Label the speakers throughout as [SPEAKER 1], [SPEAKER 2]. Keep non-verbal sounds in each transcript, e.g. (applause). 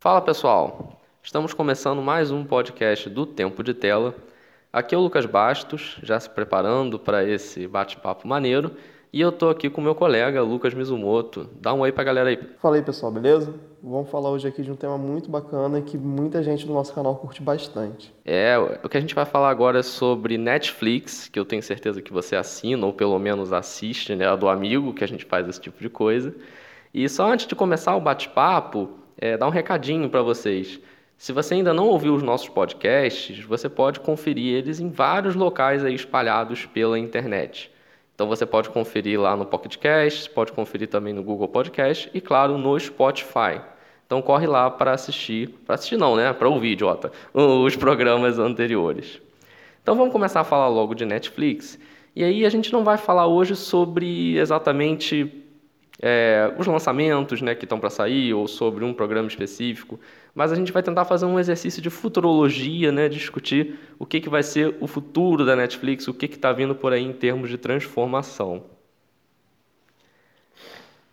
[SPEAKER 1] Fala pessoal, estamos começando mais um podcast do Tempo de Tela. Aqui é o Lucas Bastos, já se preparando para esse bate-papo maneiro. E eu estou aqui com meu colega Lucas Mizumoto. Dá um oi para a galera aí.
[SPEAKER 2] Fala aí pessoal, beleza? Vamos falar hoje aqui de um tema muito bacana que muita gente do nosso canal curte bastante.
[SPEAKER 1] É, o que a gente vai falar agora é sobre Netflix, que eu tenho certeza que você assina ou pelo menos assiste, né? Do amigo que a gente faz esse tipo de coisa. E só antes de começar o bate-papo, é, dar um recadinho para vocês. Se você ainda não ouviu os nossos podcasts, você pode conferir eles em vários locais aí espalhados pela internet. Então você pode conferir lá no Pocket Cast, pode conferir também no Google Podcast e, claro, no Spotify. Então corre lá para assistir, para assistir não, né? Para ouvir, idiota, os programas anteriores. Então vamos começar a falar logo de Netflix. E aí a gente não vai falar hoje sobre exatamente é, os lançamentos né, que estão para sair ou sobre um programa específico, mas a gente vai tentar fazer um exercício de futurologia, né, discutir o que, que vai ser o futuro da Netflix, o que está vindo por aí em termos de transformação.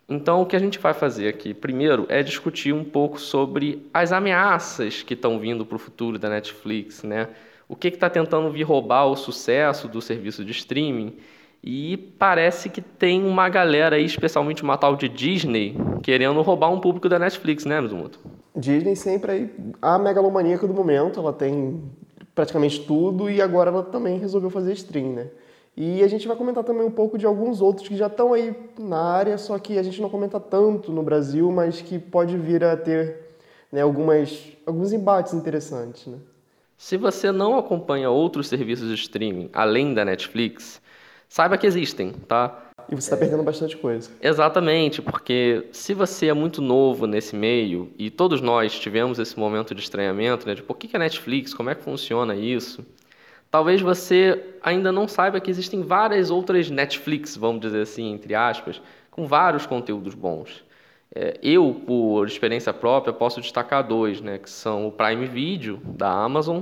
[SPEAKER 1] Então, o que a gente vai fazer aqui, primeiro, é discutir um pouco sobre as ameaças que estão vindo para o futuro da Netflix, né? O que está tentando vir roubar o sucesso do serviço de streaming e parece que tem uma galera aí, especialmente uma tal de Disney, querendo roubar um público da Netflix, né, Mizumoto?
[SPEAKER 2] Disney sempre aí, a megalomaníaca do momento, ela tem praticamente tudo e agora ela também resolveu fazer stream, né? E a gente vai comentar também um pouco de alguns outros que já estão aí na área, só que a gente não comenta tanto no Brasil, mas que pode vir a ter né, algumas, alguns embates interessantes, né?
[SPEAKER 1] Se você não acompanha outros serviços de streaming além da Netflix, saiba que existem, tá?
[SPEAKER 2] E você está perdendo bastante coisa.
[SPEAKER 1] Exatamente, porque se você é muito novo nesse meio, e todos nós tivemos esse momento de estranhamento, né, de por que é Netflix, como é que funciona isso, talvez você ainda não saiba que existem várias outras Netflix, vamos dizer assim, entre aspas, com vários conteúdos bons. É, eu, por experiência própria, posso destacar dois, né, que são o Prime Video, da Amazon,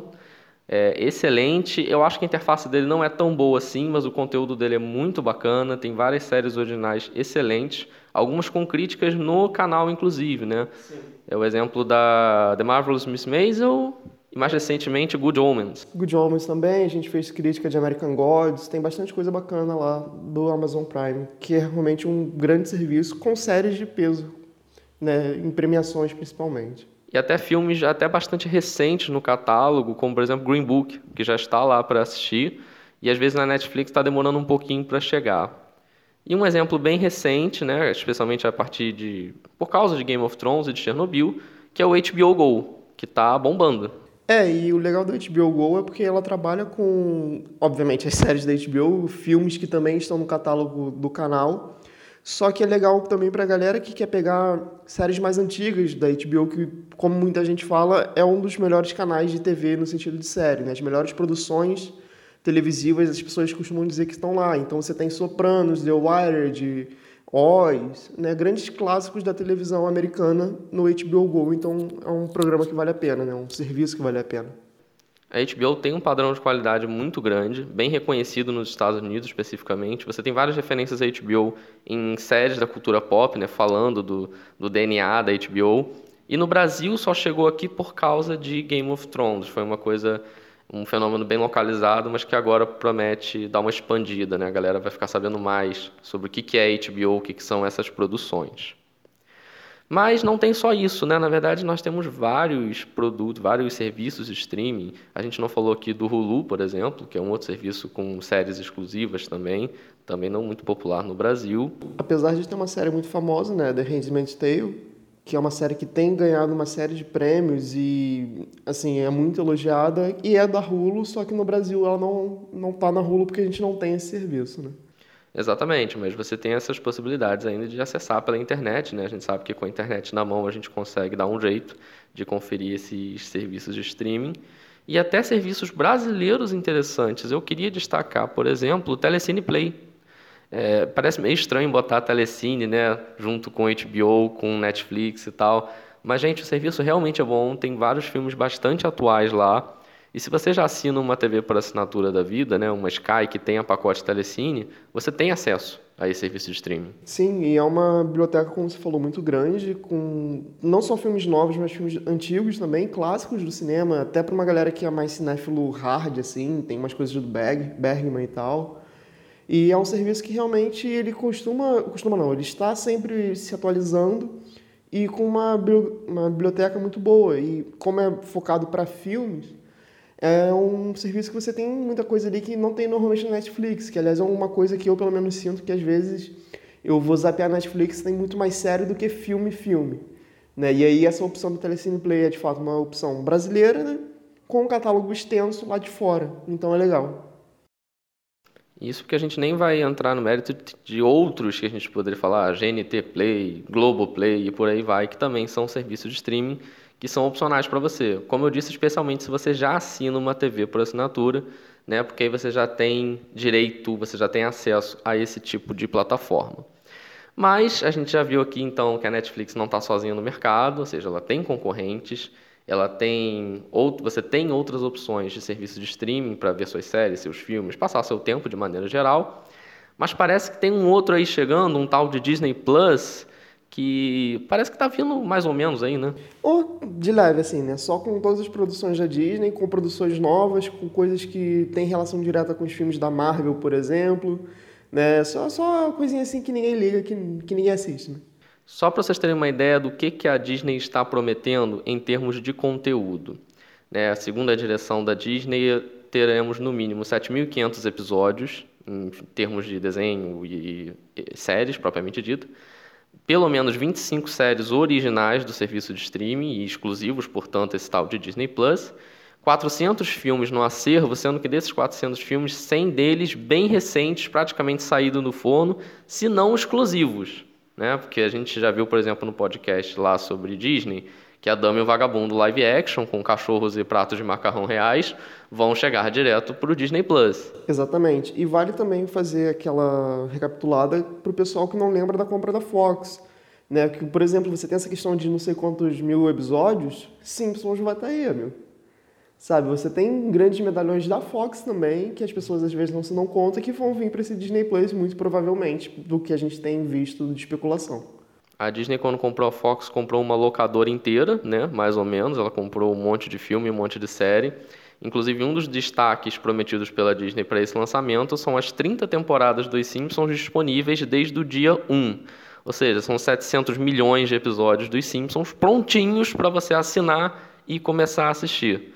[SPEAKER 1] é excelente. Eu acho que a interface dele não é tão boa assim, mas o conteúdo dele é muito bacana. Tem várias séries originais excelentes, algumas com críticas no canal, inclusive, né? Sim. É o exemplo da The Marvelous Miss Maisel e mais recentemente Good Omens.
[SPEAKER 2] Good Omens também, a gente fez crítica de American Gods, tem bastante coisa bacana lá do Amazon Prime, que é realmente um grande serviço com séries de peso, né, em premiações principalmente
[SPEAKER 1] e até filmes até bastante recentes no catálogo, como por exemplo Green Book, que já está lá para assistir, e às vezes na Netflix está demorando um pouquinho para chegar. E um exemplo bem recente, né, especialmente a partir de por causa de Game of Thrones e de Chernobyl, que é o HBO Go, que está bombando.
[SPEAKER 2] É, e o legal do HBO Go é porque ela trabalha com, obviamente, as séries da HBO, filmes que também estão no catálogo do canal, só que é legal também para a galera que quer pegar séries mais antigas da HBO, que, como muita gente fala, é um dos melhores canais de TV no sentido de série, né? As melhores produções televisivas, as pessoas costumam dizer que estão lá. Então você tem Sopranos, The Wire, de Oz, né? Grandes clássicos da televisão americana no HBO Go. Então é um programa que vale a pena, né? Um serviço que vale a pena.
[SPEAKER 1] A HBO tem um padrão de qualidade muito grande, bem reconhecido nos Estados Unidos especificamente. Você tem várias referências à HBO em séries da cultura pop, né, falando do, do DNA da HBO. E no Brasil só chegou aqui por causa de Game of Thrones. Foi uma coisa, um fenômeno bem localizado, mas que agora promete dar uma expandida. Né? A galera vai ficar sabendo mais sobre o que é HBO, o que são essas produções. Mas não tem só isso, né? Na verdade, nós temos vários produtos, vários serviços de streaming. A gente não falou aqui do Hulu, por exemplo, que é um outro serviço com séries exclusivas também, também não muito popular no Brasil.
[SPEAKER 2] Apesar de ter uma série muito famosa, né, The Handmaid's Tale, que é uma série que tem ganhado uma série de prêmios e assim é muito elogiada e é da Hulu, só que no Brasil ela não não tá na Hulu porque a gente não tem esse serviço, né?
[SPEAKER 1] Exatamente, mas você tem essas possibilidades ainda de acessar pela internet, né? A gente sabe que com a internet na mão a gente consegue dar um jeito de conferir esses serviços de streaming e até serviços brasileiros interessantes. Eu queria destacar, por exemplo, o Telecine Play. É, parece meio estranho botar Telecine, né, junto com HBO, com Netflix e tal, mas gente, o serviço realmente é bom. Tem vários filmes bastante atuais lá E se você já assina uma TV por assinatura da vida, né, uma Sky que tenha pacote Telecine, você tem acesso a esse serviço de streaming.
[SPEAKER 2] Sim, e é uma biblioteca, como você falou, muito grande, com não só filmes novos, mas filmes antigos também, clássicos do cinema, até para uma galera que é mais cinéfilo hard, assim, tem umas coisas do Berg, Bergman e tal. E é um serviço que realmente ele costuma, costuma não, ele está sempre se atualizando e com uma, uma biblioteca muito boa. E como é focado para filmes, é um serviço que você tem muita coisa ali que não tem normalmente na Netflix, que aliás é uma coisa que eu pelo menos sinto que às vezes eu vou zapear a Netflix tem muito mais sério do que filme filme. Né? E aí essa opção do Telecine Play é de fato uma opção brasileira, né? com um catálogo extenso lá de fora. Então é legal.
[SPEAKER 1] Isso porque a gente nem vai entrar no mérito de outros que a gente poderia falar, GNT Play, Globo Play e por aí vai, que também são serviços de streaming que são opcionais para você. Como eu disse, especialmente se você já assina uma TV por assinatura, né? Porque aí você já tem direito, você já tem acesso a esse tipo de plataforma. Mas a gente já viu aqui então que a Netflix não está sozinha no mercado, ou seja, ela tem concorrentes, ela tem outro, você tem outras opções de serviço de streaming para ver suas séries, seus filmes, passar seu tempo de maneira geral. Mas parece que tem um outro aí chegando, um tal de Disney Plus, que parece que tá vindo mais ou menos aí, né?
[SPEAKER 2] Ou de leve, assim, né? Só com todas as produções da Disney, com produções novas, com coisas que têm relação direta com os filmes da Marvel, por exemplo, né? Só, só coisinha assim que ninguém liga, que, que ninguém assiste, né?
[SPEAKER 1] Só para vocês terem uma ideia do que, que a Disney está prometendo em termos de conteúdo. Né? Segundo a direção da Disney, teremos no mínimo 7.500 episódios, em termos de desenho e, e séries propriamente dito pelo menos 25 séries originais do serviço de streaming e exclusivos, portanto, esse tal de Disney Plus. 400 filmes no acervo, sendo que desses 400 filmes, 100 deles bem recentes, praticamente saídos do forno, se não exclusivos. Né? Porque a gente já viu, por exemplo, no podcast lá sobre Disney, que a Dama e o Vagabundo live action, com cachorros e pratos de macarrão reais, vão chegar direto para o Disney Plus.
[SPEAKER 2] Exatamente. E vale também fazer aquela recapitulada para o pessoal que não lembra da compra da Fox. Né? Que, por exemplo, você tem essa questão de não sei quantos mil episódios, Simpsons vai estar tá aí, meu. Sabe, você tem grandes medalhões da Fox também, que as pessoas às vezes não se dão conta, que vão vir para esse Disney Plus muito provavelmente, do que a gente tem visto de especulação.
[SPEAKER 1] A Disney, quando comprou a Fox, comprou uma locadora inteira, né? Mais ou menos. Ela comprou um monte de filme, um monte de série. Inclusive, um dos destaques prometidos pela Disney para esse lançamento são as 30 temporadas dos Simpsons disponíveis desde o dia 1. Ou seja, são 700 milhões de episódios dos Simpsons prontinhos para você assinar e começar a assistir.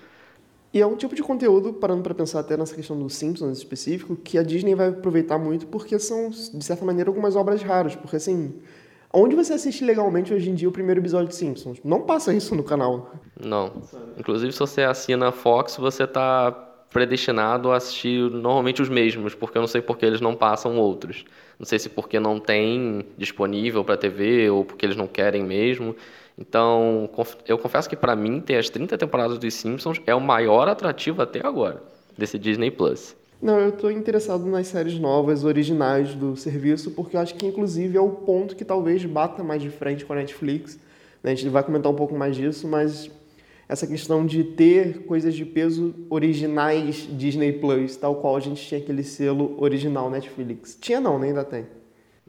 [SPEAKER 2] E é um tipo de conteúdo, parando para pensar até nessa questão dos Simpsons específico, que a Disney vai aproveitar muito porque são, de certa maneira, algumas obras raras. Porque, assim, Onde você assiste legalmente hoje em dia o primeiro episódio de Simpsons? Não passa isso no canal.
[SPEAKER 1] Não. Inclusive, se você assina a Fox, você está predestinado a assistir normalmente os mesmos, porque eu não sei porque eles não passam outros. Não sei se porque não tem disponível para TV ou porque eles não querem mesmo. Então, eu confesso que para mim ter as 30 temporadas dos Simpsons é o maior atrativo até agora desse Disney Plus.
[SPEAKER 2] Não, eu estou interessado nas séries novas, originais do serviço, porque eu acho que, inclusive, é o ponto que talvez bata mais de frente com a Netflix. Né? A gente vai comentar um pouco mais disso, mas essa questão de ter coisas de peso originais Disney Plus, tal qual a gente tinha aquele selo original Netflix. Tinha não, né? ainda tem.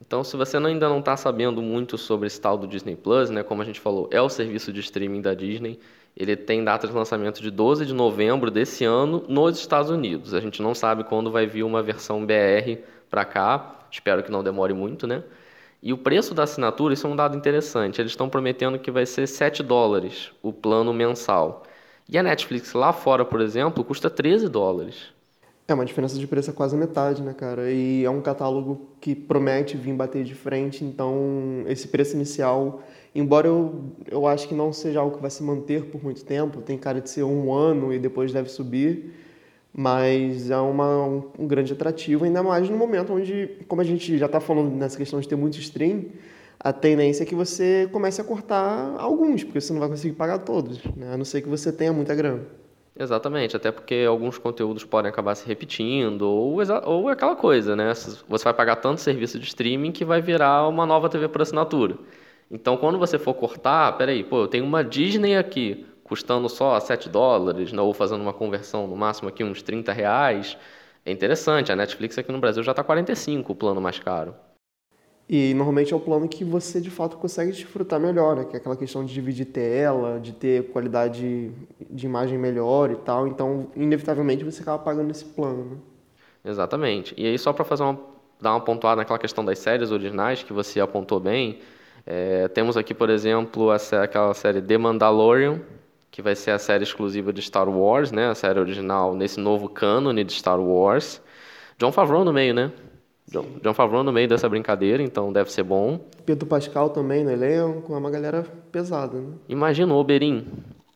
[SPEAKER 1] Então, se você ainda não está sabendo muito sobre esse tal do Disney Plus, né, como a gente falou, é o serviço de streaming da Disney. Ele tem data de lançamento de 12 de novembro desse ano nos Estados Unidos. A gente não sabe quando vai vir uma versão BR para cá. Espero que não demore muito, né? E o preço da assinatura, isso é um dado interessante. Eles estão prometendo que vai ser 7 dólares o plano mensal. E a Netflix lá fora, por exemplo, custa 13 dólares.
[SPEAKER 2] É uma diferença de preço é quase metade, né, cara? E é um catálogo que promete vir bater de frente, então esse preço inicial Embora eu, eu acho que não seja algo que vai se manter por muito tempo, tem cara de ser um ano e depois deve subir, mas é uma, um, um grande atrativo, ainda mais no momento onde, como a gente já está falando nessa questão de ter muito stream, a tendência é que você comece a cortar alguns, porque você não vai conseguir pagar todos, né? a não ser que você tenha muita grana.
[SPEAKER 1] Exatamente, até porque alguns conteúdos podem acabar se repetindo, ou, ou aquela coisa, né? Você vai pagar tanto serviço de streaming que vai virar uma nova TV por assinatura. Então, quando você for cortar, peraí, pô, eu tenho uma Disney aqui custando só 7 dólares, né, ou fazendo uma conversão no máximo aqui uns 30 reais, é interessante. A Netflix aqui no Brasil já está 45 o plano mais caro.
[SPEAKER 2] E normalmente é o plano que você de fato consegue desfrutar melhor, né? que é aquela questão de dividir tela, de ter qualidade de imagem melhor e tal. Então, inevitavelmente, você acaba pagando esse plano. Né?
[SPEAKER 1] Exatamente. E aí, só para fazer uma, dar uma pontuada naquela questão das séries originais que você apontou bem, é, temos aqui, por exemplo, a, aquela série The Mandalorian, que vai ser a série exclusiva de Star Wars, né? A série original nesse novo cânone de Star Wars. John Favreau no meio, né? John, John Favreau no meio dessa brincadeira, então deve ser bom.
[SPEAKER 2] Pedro Pascal também no elenco, é uma galera pesada, né?
[SPEAKER 1] Imagina o Oberyn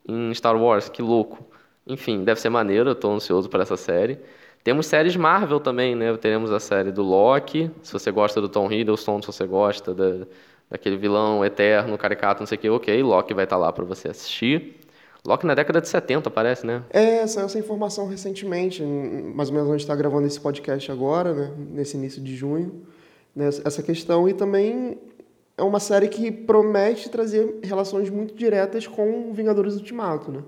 [SPEAKER 1] em Star Wars, que louco. Enfim, deve ser maneiro, eu tô ansioso por essa série. Temos séries Marvel também, né? Teremos a série do Loki, se você gosta do Tom Hiddleston, se você gosta da, daquele vilão eterno, caricato, não sei o que, ok, Loki vai estar tá lá para você assistir. Loki na década de 70, parece, né?
[SPEAKER 2] É, saiu essa informação recentemente, mais ou menos onde está gravando esse podcast agora, né? Nesse início de junho. Né? Essa questão e também é uma série que promete trazer relações muito diretas com Vingadores Ultimato, né?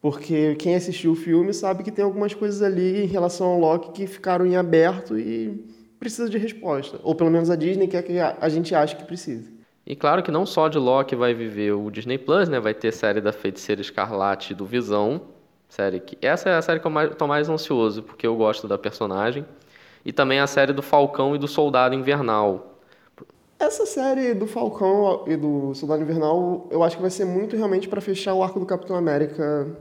[SPEAKER 2] Porque quem assistiu o filme sabe que tem algumas coisas ali em relação ao Loki que ficaram em aberto e precisa de resposta. Ou pelo menos a Disney quer que a gente ache que precisa.
[SPEAKER 1] E claro que não só de Loki vai viver o Disney Plus, né? Vai ter série da Feiticeira Escarlate do Visão. Série que essa é a série que eu mais, tô mais ansioso, porque eu gosto da personagem. E também a série do Falcão e do Soldado Invernal.
[SPEAKER 2] Essa série do Falcão e do Soldado Invernal, eu acho que vai ser muito realmente para fechar o arco do Capitão América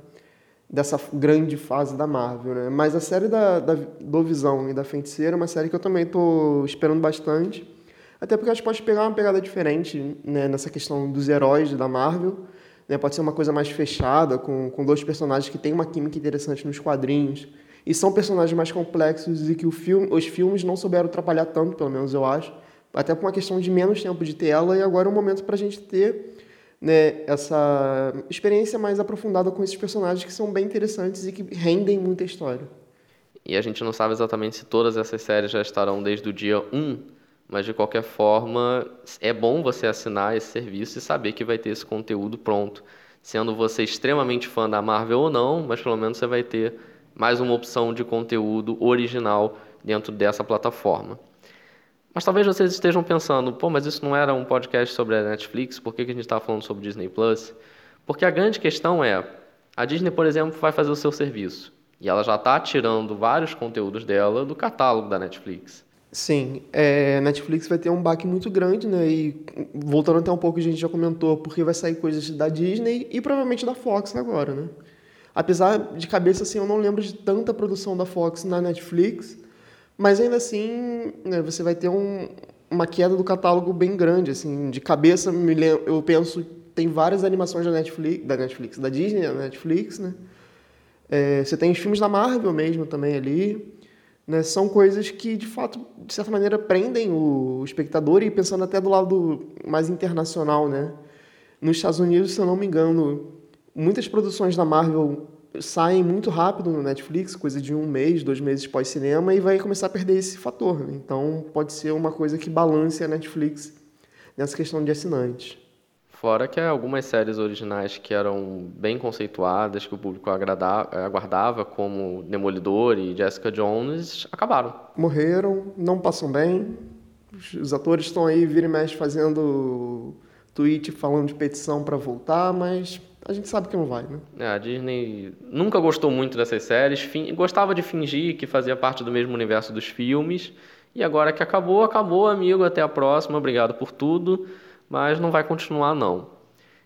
[SPEAKER 2] dessa grande fase da Marvel, né? Mas a série da, da, do Visão e da Feiticeira é uma série que eu também tô esperando bastante. Até porque a gente pode pegar uma pegada diferente né, nessa questão dos heróis da Marvel. Né? Pode ser uma coisa mais fechada, com, com dois personagens que têm uma química interessante nos quadrinhos. E são personagens mais complexos e que o filme, os filmes não souberam atrapalhar tanto, pelo menos eu acho. Até por uma questão de menos tempo de tela e agora é um momento para a gente ter né, essa experiência mais aprofundada com esses personagens que são bem interessantes e que rendem muita história.
[SPEAKER 1] E a gente não sabe exatamente se todas essas séries já estarão desde o dia 1 mas de qualquer forma, é bom você assinar esse serviço e saber que vai ter esse conteúdo pronto. Sendo você extremamente fã da Marvel ou não, mas pelo menos você vai ter mais uma opção de conteúdo original dentro dessa plataforma. Mas talvez vocês estejam pensando, pô, mas isso não era um podcast sobre a Netflix, por que, que a gente está falando sobre Disney Plus? Porque a grande questão é, a Disney, por exemplo, vai fazer o seu serviço. E ela já está tirando vários conteúdos dela do catálogo da Netflix.
[SPEAKER 2] Sim, é, Netflix vai ter um baque muito grande, né? E voltando até um pouco, a gente já comentou, porque vai sair coisas da Disney e provavelmente da Fox agora, né? Apesar de cabeça, assim, eu não lembro de tanta produção da Fox na Netflix, mas ainda assim, né, você vai ter um, uma queda do catálogo bem grande, assim, de cabeça, eu penso, tem várias animações da Netflix, da Netflix, da Disney, da Netflix, né? É, você tem os filmes da Marvel mesmo também ali, né, são coisas que, de fato, de certa maneira, prendem o espectador e pensando até do lado mais internacional, né? Nos Estados Unidos, se eu não me engano, muitas produções da Marvel saem muito rápido no Netflix, coisa de um mês, dois meses pós-cinema, e vai começar a perder esse fator. Né? Então, pode ser uma coisa que balance a Netflix nessa questão de assinantes.
[SPEAKER 1] Fora que algumas séries originais que eram bem conceituadas, que o público aguardava, como Demolidor e Jessica Jones, acabaram.
[SPEAKER 2] Morreram, não passam bem. Os atores estão aí, vira e mexe, fazendo tweet falando de petição para voltar, mas a gente sabe que não vai, né?
[SPEAKER 1] É, a Disney nunca gostou muito dessas séries, gostava de fingir que fazia parte do mesmo universo dos filmes, e agora que acabou, acabou, amigo. Até a próxima, obrigado por tudo mas não vai continuar não.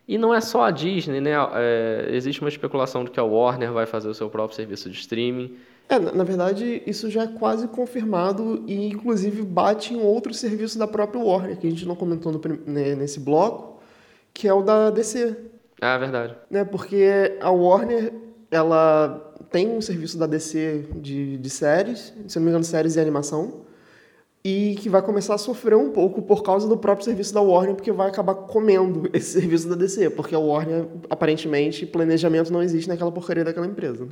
[SPEAKER 1] E não é só a Disney, né? É, existe uma especulação de que a Warner vai fazer o seu próprio serviço de streaming.
[SPEAKER 2] É, na verdade, isso já é quase confirmado e, inclusive, bate em outro serviço da própria Warner, que a gente não comentou no, né, nesse bloco, que é o da DC.
[SPEAKER 1] Ah, é verdade.
[SPEAKER 2] Né, porque a Warner, ela tem um serviço da DC de, de séries, se não me engano, séries e animação, e que vai começar a sofrer um pouco por causa do próprio serviço da Warner, porque vai acabar comendo (laughs) esse serviço da DC, porque a Warner, aparentemente, planejamento não existe naquela porcaria daquela empresa.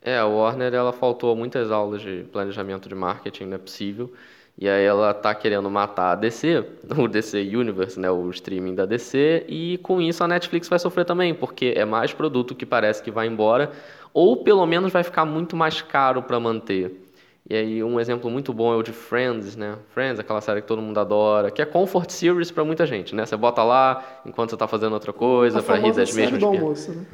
[SPEAKER 1] É, a Warner ela faltou muitas aulas de planejamento de marketing, não é possível. E aí ela tá querendo matar a DC, (laughs) o DC Universe, né, o streaming da DC, e com isso a Netflix vai sofrer também, porque é mais produto que parece que vai embora, ou pelo menos vai ficar muito mais caro para manter. E aí um exemplo muito bom é o de Friends, né? Friends, aquela série que todo mundo adora, que é comfort series para muita gente, né? Você bota lá enquanto você está fazendo outra coisa para rir das mesmas
[SPEAKER 2] do almoço, né?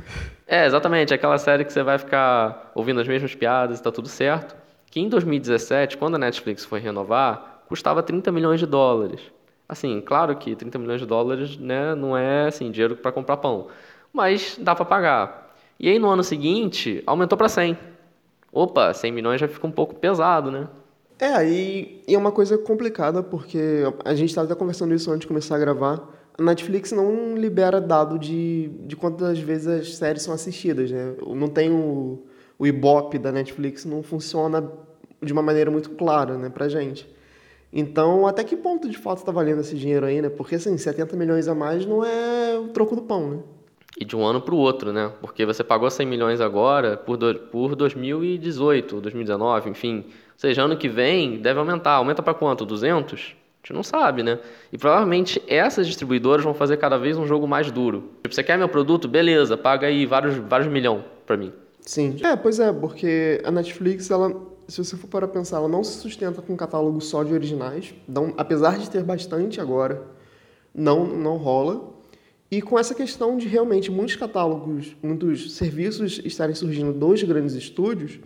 [SPEAKER 1] É, exatamente, aquela série que você vai ficar ouvindo as mesmas piadas e tá tudo certo. Que em 2017, quando a Netflix foi renovar, custava 30 milhões de dólares. Assim, claro que 30 milhões de dólares, né, não é assim dinheiro para comprar pão, mas dá para pagar. E aí no ano seguinte aumentou para 100 opa, 100 milhões já fica um pouco pesado, né?
[SPEAKER 2] É, e, e é uma coisa complicada, porque a gente estava conversando isso antes de começar a gravar. A Netflix não libera dado de, de quantas vezes as séries são assistidas, né? Não tem o, o Ibope da Netflix, não funciona de uma maneira muito clara, né, pra gente. Então, até que ponto de fato está valendo esse dinheiro aí, né? Porque, assim, 70 milhões a mais não é o troco do pão, né?
[SPEAKER 1] E de um ano para o outro, né? Porque você pagou 100 milhões agora por, do, por 2018, 2019, enfim. Ou seja, ano que vem deve aumentar. Aumenta para quanto? 200? A gente não sabe, né? E provavelmente essas distribuidoras vão fazer cada vez um jogo mais duro. Tipo, você quer meu produto? Beleza, paga aí vários, vários milhões para mim.
[SPEAKER 2] Sim. É, pois é, porque a Netflix, ela, se você for para pensar, ela não se sustenta com um catálogo só de originais. Então, apesar de ter bastante agora, não, não rola. E com essa questão de realmente muitos catálogos, muitos serviços estarem surgindo dos grandes estúdios,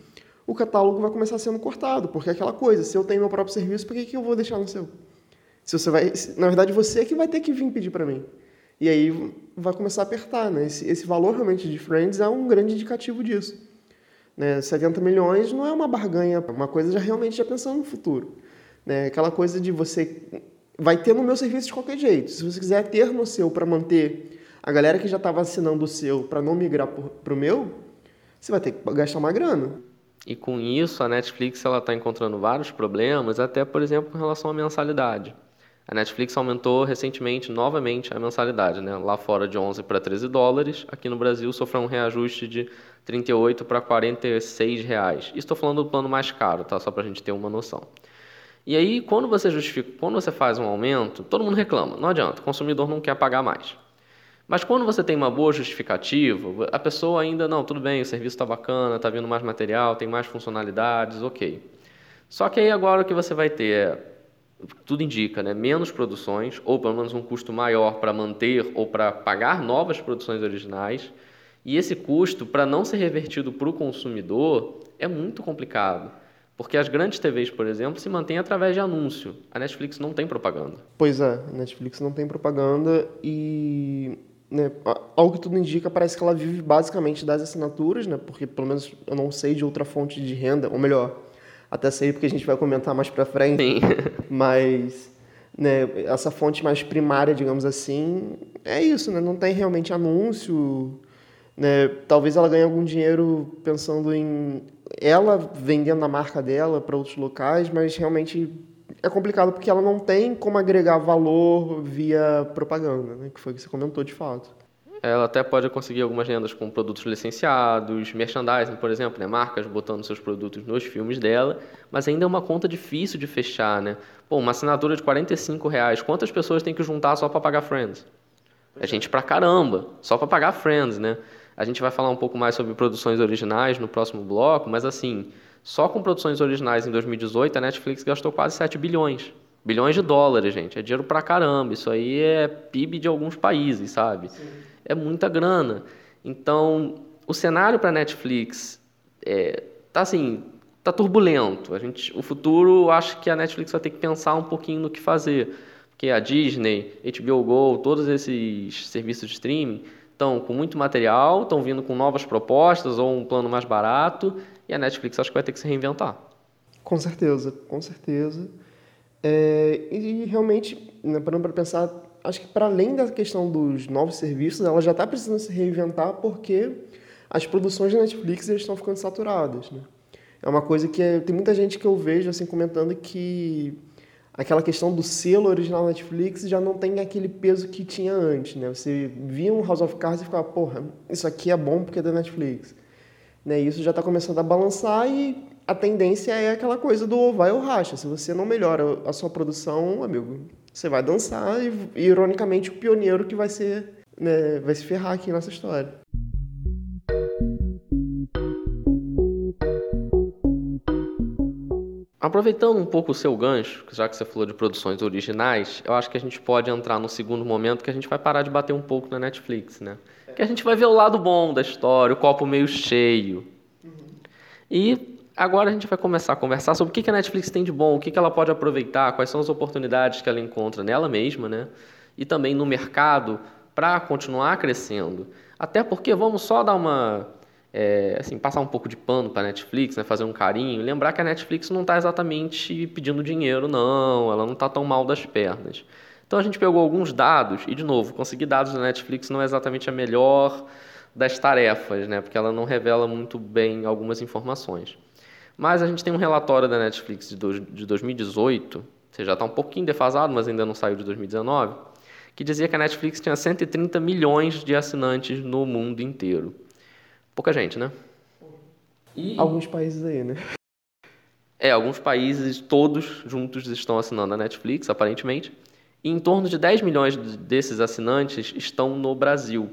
[SPEAKER 2] o catálogo vai começar sendo cortado, porque é aquela coisa, se eu tenho meu próprio serviço, por que, que eu vou deixar no seu? Se você vai, na verdade, você é que vai ter que vir pedir para mim. E aí vai começar a apertar, né? Esse, esse valor realmente de Friends é um grande indicativo disso. Né? 70 milhões não é uma barganha, é uma coisa já realmente já pensando no futuro. Né? Aquela coisa de você vai ter no meu serviço de qualquer jeito. Se você quiser ter no seu para manter a galera que já estava assinando o seu para não migrar para o meu, você vai ter que gastar uma grana.
[SPEAKER 1] E com isso, a Netflix ela está encontrando vários problemas, até por exemplo com relação à mensalidade. A Netflix aumentou recentemente, novamente, a mensalidade, né? lá fora de 11 para 13 dólares, aqui no Brasil sofreu um reajuste de 38 para 46 reais. Estou falando do plano mais caro, tá? só para a gente ter uma noção. E aí, quando você justifica, quando você faz um aumento, todo mundo reclama, não adianta, o consumidor não quer pagar mais. Mas quando você tem uma boa justificativa, a pessoa ainda, não, tudo bem, o serviço está bacana, está vindo mais material, tem mais funcionalidades, ok. Só que aí agora o que você vai ter é, tudo indica, né, menos produções, ou pelo menos um custo maior para manter ou para pagar novas produções originais, e esse custo, para não ser revertido para o consumidor, é muito complicado. Porque as grandes TVs, por exemplo, se mantêm através de anúncio. A Netflix não tem propaganda.
[SPEAKER 2] Pois é, a Netflix não tem propaganda e né, ao que tudo indica, parece que ela vive basicamente das assinaturas, né? Porque pelo menos eu não sei de outra fonte de renda, ou melhor, até sei porque a gente vai comentar mais para frente.
[SPEAKER 1] Sim. (laughs)
[SPEAKER 2] Mas né, essa fonte mais primária, digamos assim, é isso, né? Não tem realmente anúncio, né? Talvez ela ganhe algum dinheiro pensando em ela vendendo a marca dela para outros locais, mas realmente é complicado porque ela não tem como agregar valor via propaganda, né? que foi o que você comentou de fato.
[SPEAKER 1] Ela até pode conseguir algumas rendas com produtos licenciados, merchandising, por exemplo, né? marcas botando seus produtos nos filmes dela, mas ainda é uma conta difícil de fechar. Né? Pô, uma assinatura de 45 reais, quantas pessoas tem que juntar só para pagar Friends? É gente pra caramba, só para pagar Friends, né? A gente vai falar um pouco mais sobre produções originais no próximo bloco, mas assim, só com produções originais em 2018 a Netflix gastou quase 7 bilhões. Bilhões de dólares, gente. É dinheiro pra caramba. Isso aí é PIB de alguns países, sabe? Sim. É muita grana. Então, o cenário para Netflix é, tá assim, tá turbulento. A gente, o futuro, acho que a Netflix vai ter que pensar um pouquinho no que fazer, porque a Disney, HBO Go, todos esses serviços de streaming estão com muito material, estão vindo com novas propostas ou um plano mais barato, e a Netflix acho que vai ter que se reinventar.
[SPEAKER 2] Com certeza, com certeza. É, e realmente, né, parando para pensar, acho que para além da questão dos novos serviços, ela já está precisando se reinventar porque as produções da Netflix já estão ficando saturadas. Né? É uma coisa que é, tem muita gente que eu vejo assim comentando que aquela questão do selo original Netflix já não tem aquele peso que tinha antes, né? Você via um House of Cards e ficava, porra, isso aqui é bom porque é da Netflix. Né? Isso já está começando a balançar e a tendência é aquela coisa do vai ou racha. Se você não melhora a sua produção, amigo, você vai dançar e, ironicamente, o pioneiro que vai ser, né, vai se ferrar aqui nessa história.
[SPEAKER 1] Aproveitando um pouco o seu gancho, já que você falou de produções originais, eu acho que a gente pode entrar no segundo momento que a gente vai parar de bater um pouco na Netflix, né? Que a gente vai ver o lado bom da história, o copo meio cheio. Uhum. E agora a gente vai começar a conversar sobre o que a Netflix tem de bom, o que ela pode aproveitar, quais são as oportunidades que ela encontra nela mesma, né? E também no mercado para continuar crescendo. Até porque vamos só dar uma é, assim, passar um pouco de pano para a Netflix, né, fazer um carinho, lembrar que a Netflix não está exatamente pedindo dinheiro, não, ela não está tão mal das pernas. Então a gente pegou alguns dados, e de novo, conseguir dados da Netflix não é exatamente a melhor das tarefas, né, porque ela não revela muito bem algumas informações. Mas a gente tem um relatório da Netflix de, de 2018, você já está um pouquinho defasado, mas ainda não saiu de 2019, que dizia que a Netflix tinha 130 milhões de assinantes no mundo inteiro. Pouca gente, né?
[SPEAKER 2] E... Alguns países aí, né?
[SPEAKER 1] É, alguns países todos juntos estão assinando a Netflix, aparentemente. E em torno de 10 milhões desses assinantes estão no Brasil.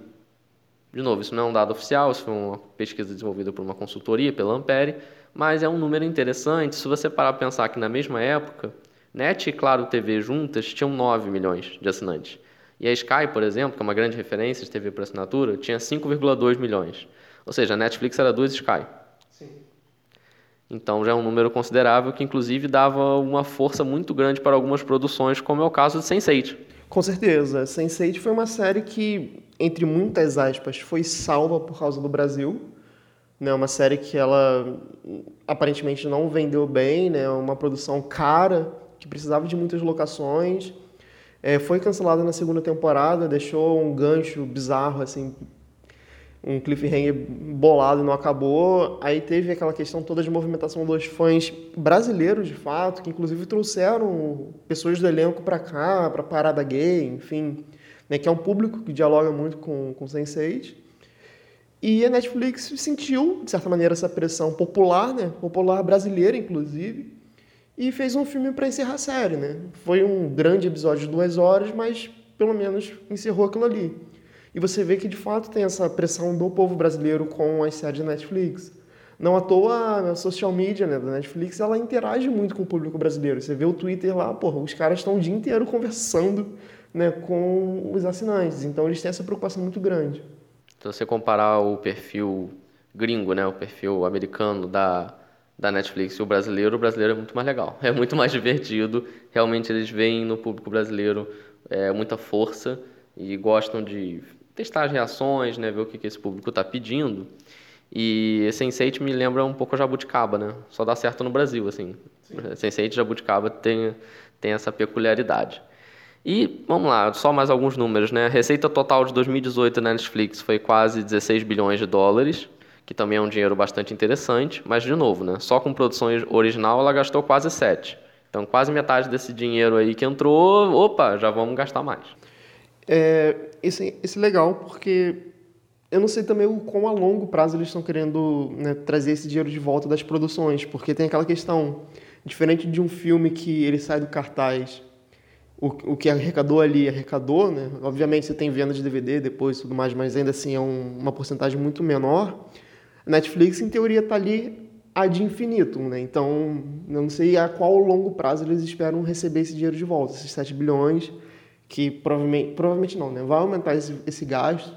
[SPEAKER 1] De novo, isso não é um dado oficial, isso foi uma pesquisa desenvolvida por uma consultoria, pela Ampere, mas é um número interessante. Se você parar para pensar que na mesma época, Net e Claro TV juntas tinham 9 milhões de assinantes. E a Sky, por exemplo, que é uma grande referência de TV por assinatura, tinha 5,2 milhões. Ou seja, a Netflix era duas Sky. Sim. Então já é um número considerável que inclusive dava uma força muito grande para algumas produções, como é o caso de Sense8.
[SPEAKER 2] Com certeza. Sense8 foi uma série que, entre muitas aspas, foi salva por causa do Brasil. Né, uma série que ela aparentemente não vendeu bem, né, uma produção cara, que precisava de muitas locações. É, foi cancelada na segunda temporada, deixou um gancho bizarro assim um cliffhanger bolado e não acabou. Aí teve aquela questão toda de movimentação dos fãs brasileiros, de fato, que inclusive trouxeram pessoas do elenco para cá, para parada gay, enfim, né, que é um público que dialoga muito com com Sense8. E a Netflix sentiu, de certa maneira, essa pressão popular, né, popular brasileira, inclusive, e fez um filme para encerrar a série, né? Foi um grande episódio de duas horas, mas pelo menos encerrou aquilo ali. E você vê que de fato tem essa pressão do povo brasileiro com as séries da Netflix. Não à toa a social media né, da Netflix ela interage muito com o público brasileiro. Você vê o Twitter lá, porra, os caras estão o dia inteiro conversando né, com os assinantes. Então eles têm essa preocupação muito grande.
[SPEAKER 1] Se você comparar o perfil gringo, né, o perfil americano da, da Netflix e o brasileiro, o brasileiro é muito mais legal. (laughs) É muito mais divertido. Realmente eles veem no público brasileiro é, muita força e gostam de testar as reações, né, ver o que, que esse público está pedindo. E Sense8 me lembra um pouco a Jabuticaba, né? Só dá certo no Brasil, assim. Sense8 e Jabuticaba tem, tem essa peculiaridade. E, vamos lá, só mais alguns números, né? A receita total de 2018 na Netflix foi quase 16 bilhões de dólares, que também é um dinheiro bastante interessante, mas, de novo, né? Só com produção original ela gastou quase 7. Então, quase metade desse dinheiro aí que entrou, opa, já vamos gastar mais.
[SPEAKER 2] É, esse, esse é legal porque eu não sei também o quão a longo prazo eles estão querendo né, trazer esse dinheiro de volta das produções, porque tem aquela questão, diferente de um filme que ele sai do cartaz, o, o que arrecadou ali, arrecadou, né? Obviamente você tem venda de DVD depois e tudo mais, mas ainda assim é um, uma porcentagem muito menor. Netflix, em teoria, está ali de infinito, né? Então, eu não sei a qual longo prazo eles esperam receber esse dinheiro de volta, esses 7 bilhões que provavelmente, provavelmente não, né? Vai aumentar esse, esse gasto.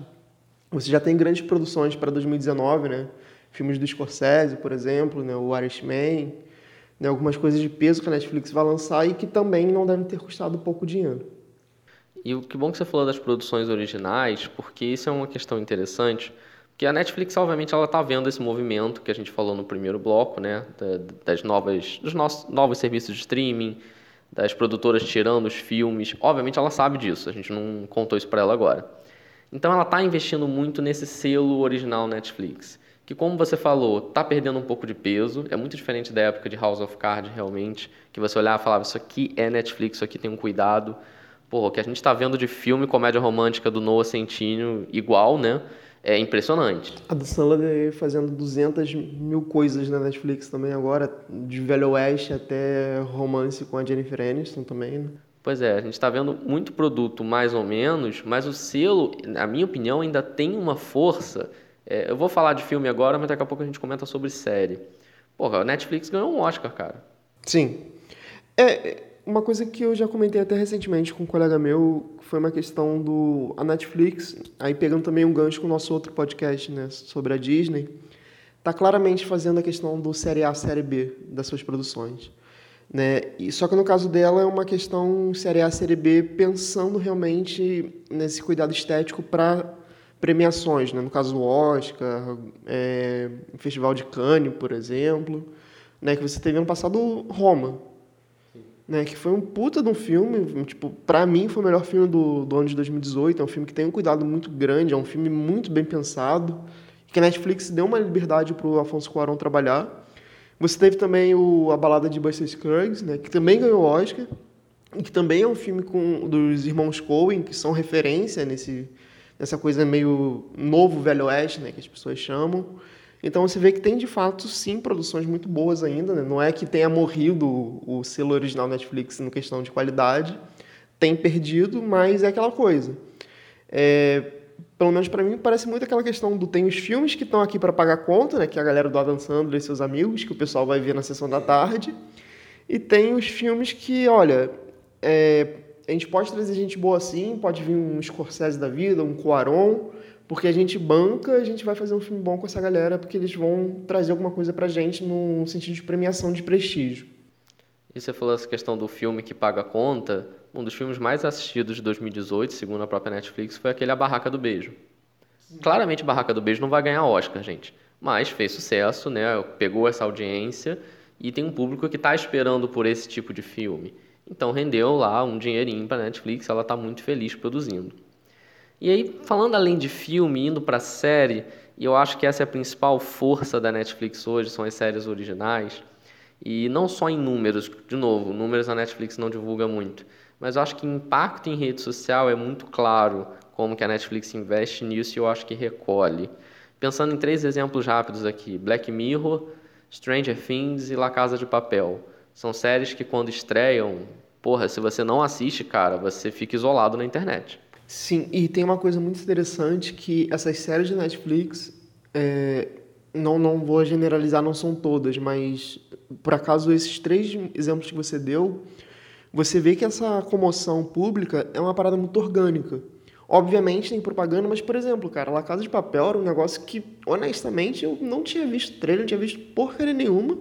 [SPEAKER 2] Você já tem grandes produções para 2019, né? Filmes do Scorsese, por exemplo, né? O Irishman, né? algumas coisas de peso que a Netflix vai lançar e que também não devem ter custado pouco dinheiro.
[SPEAKER 1] E o que bom que você falou das produções originais, porque isso é uma questão interessante, porque a Netflix, obviamente, ela está vendo esse movimento que a gente falou no primeiro bloco, né? Das novas, dos nossos novos serviços de streaming, das produtoras tirando os filmes. Obviamente ela sabe disso, a gente não contou isso para ela agora. Então ela está investindo muito nesse selo original Netflix, que como você falou, está perdendo um pouco de peso, é muito diferente da época de House of Cards realmente, que você olhava e falava, isso aqui é Netflix, isso aqui tem um cuidado. Pô, o que a gente está vendo de filme, comédia romântica do Noah Centineo, igual, né? É impressionante.
[SPEAKER 2] A do Sandler fazendo 200 mil coisas na Netflix também agora, de Velho Oeste até romance com a Jennifer Aniston também, né?
[SPEAKER 1] Pois é, a gente está vendo muito produto mais ou menos, mas o selo, na minha opinião, ainda tem uma força. É, eu vou falar de filme agora, mas daqui a pouco a gente comenta sobre série. Porra, a Netflix ganhou um Oscar, cara.
[SPEAKER 2] Sim. É, uma coisa que eu já comentei até recentemente com um colega meu foi uma questão do a Netflix, aí pegando também um gancho com o nosso outro podcast, né, sobre a Disney, tá claramente fazendo a questão do série A, série B das suas produções. Né? E, só que no caso dela é uma questão Série A, Série B, pensando realmente nesse cuidado estético para premiações, né? no caso do Oscar, é, o Festival de Cannes, por exemplo, né? que você teve ano passado Roma, né? que foi um puta de um filme, tipo, para mim foi o melhor filme do, do ano de 2018, é um filme que tem um cuidado muito grande, é um filme muito bem pensado, que a Netflix deu uma liberdade para o Afonso Cuarón trabalhar, você teve também o, a balada de Buster Scruggs, né, que também ganhou o Oscar, e que também é um filme com, dos irmãos Coen, que são referência nesse, nessa coisa meio novo velho oeste, né, que as pessoas chamam. Então você vê que tem de fato sim produções muito boas ainda, né? não é que tenha morrido o selo original Netflix no questão de qualidade, tem perdido, mas é aquela coisa. É, pelo menos para mim, parece muito aquela questão do tem os filmes que estão aqui para pagar conta, né, que a galera do Adam Sandler e seus amigos, que o pessoal vai ver na sessão da tarde, e tem os filmes que, olha, é, a gente pode trazer gente boa assim, pode vir um Scorsese da vida, um Cuaron, porque a gente banca, a gente vai fazer um filme bom com essa galera, porque eles vão trazer alguma coisa pra gente no sentido de premiação de prestígio.
[SPEAKER 1] E você falou essa questão do filme que paga conta, um dos filmes mais assistidos de 2018, segundo a própria Netflix, foi aquele A Barraca do Beijo. Claramente, Barraca do Beijo não vai ganhar Oscar, gente. Mas fez sucesso, né? Pegou essa audiência e tem um público que está esperando por esse tipo de filme. Então rendeu lá um dinheirinho para a Netflix, ela está muito feliz produzindo. E aí, falando além de filme, indo para série, e eu acho que essa é a principal força da Netflix hoje, são as séries originais. E não só em números, de novo, números a Netflix não divulga muito, mas eu acho que impacto em rede social é muito claro como que a Netflix investe nisso e eu acho que recolhe. Pensando em três exemplos rápidos aqui: Black Mirror, Stranger Things e La Casa de Papel. São séries que quando estreiam, porra, se você não assiste, cara, você fica isolado na internet.
[SPEAKER 2] Sim, e tem uma coisa muito interessante que essas séries de Netflix, é, não, não vou generalizar, não são todas, mas por acaso esses três exemplos que você deu, você vê que essa comoção pública é uma parada muito orgânica. Obviamente tem propaganda, mas, por exemplo, cara, La Casa de Papel era um negócio que, honestamente, eu não tinha visto trailer, não tinha visto porcaria nenhuma.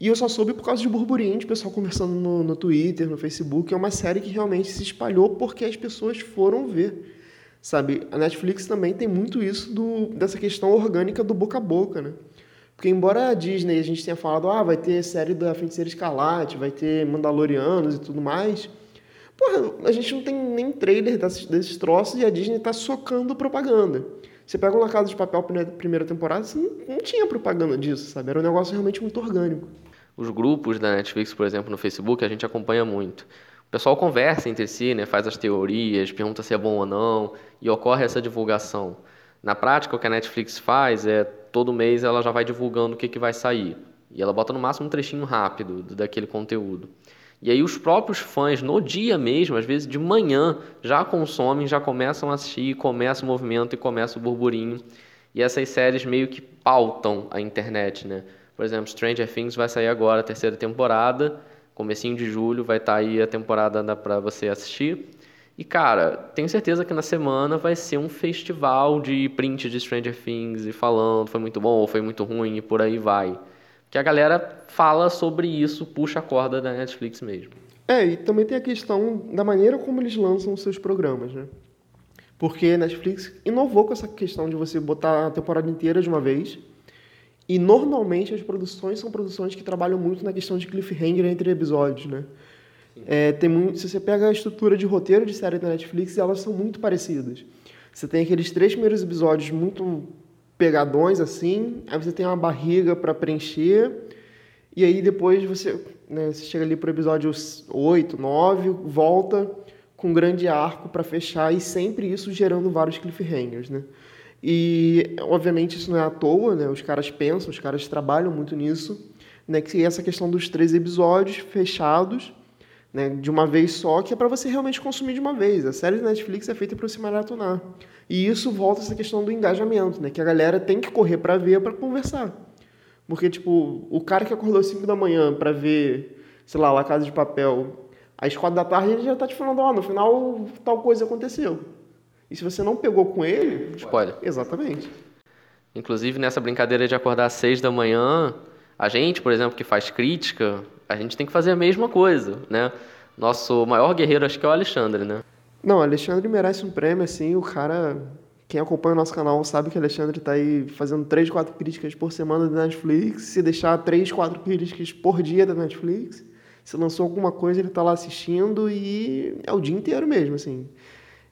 [SPEAKER 2] E eu só soube por causa de burburinho, de pessoal conversando no, no Twitter, no Facebook. É uma série que realmente se espalhou porque as pessoas foram ver. Sabe, a Netflix também tem muito isso do, dessa questão orgânica do boca a boca, né? Porque embora a Disney a gente tenha falado, ah, vai ter série da Feiticeira Escarlate, vai ter Mandalorianos e tudo mais, porra, a gente não tem nem trailer desses, desses troços e a Disney tá socando propaganda. Você pega uma Casa de Papel primeira temporada, você não, não tinha propaganda disso, sabe? Era um negócio realmente muito orgânico.
[SPEAKER 1] Os grupos da Netflix, por exemplo, no Facebook, a gente acompanha muito. O pessoal conversa entre si, né, faz as teorias, pergunta se é bom ou não, e ocorre essa divulgação. Na prática, o que a Netflix faz é todo mês ela já vai divulgando o que, que vai sair. E ela bota no máximo um trechinho rápido daquele conteúdo. E aí os próprios fãs, no dia mesmo, às vezes de manhã, já consomem, já começam a assistir, começa o movimento e começa o burburinho. E essas séries meio que pautam a internet, né? Por exemplo, Stranger Things vai sair agora, a terceira temporada, comecinho de julho vai estar tá aí a temporada para você assistir. E, cara, tenho certeza que na semana vai ser um festival de print de Stranger Things e falando foi muito bom ou foi muito ruim e por aí vai. Que a galera fala sobre isso, puxa a corda da Netflix mesmo.
[SPEAKER 2] É, e também tem a questão da maneira como eles lançam os seus programas, né? Porque a Netflix inovou com essa questão de você botar a temporada inteira de uma vez. E normalmente as produções são produções que trabalham muito na questão de cliffhanger entre episódios, né? É, tem muito, se você pega a estrutura de roteiro de série da Netflix, elas são muito parecidas. Você tem aqueles três primeiros episódios muito pegadões assim, aí você tem uma barriga para preencher, e aí depois você, né, você chega ali para o episódio 8, 9, volta com um grande arco para fechar, e sempre isso gerando vários cliffhangers. Né? E, obviamente, isso não é à toa, né? Os caras pensam, os caras trabalham muito nisso, né? Que essa questão dos três episódios fechados, né? De uma vez só, que é para você realmente consumir de uma vez. A série da Netflix é feita para você maratonar. E isso volta a essa questão do engajamento, né? Que a galera tem que correr para ver, para conversar. Porque, tipo, o cara que acordou às 5 da manhã para ver, sei lá, La Casa de Papel, às 4 da tarde ele já tá te falando, ó, oh, no final tal coisa aconteceu. E se você não pegou com ele.
[SPEAKER 1] Spoiler.
[SPEAKER 2] Exatamente.
[SPEAKER 1] Inclusive, nessa brincadeira de acordar às seis da manhã, a gente, por exemplo, que faz crítica, a gente tem que fazer a mesma coisa, né? Nosso maior guerreiro acho que é o Alexandre, né?
[SPEAKER 2] Não, Alexandre merece um prêmio, assim, o cara... Quem acompanha o nosso canal sabe que o Alexandre está aí fazendo três, quatro críticas por semana da Netflix. Se deixar três, quatro críticas por dia da Netflix, se lançou alguma coisa, ele está lá assistindo e é o dia inteiro mesmo, assim.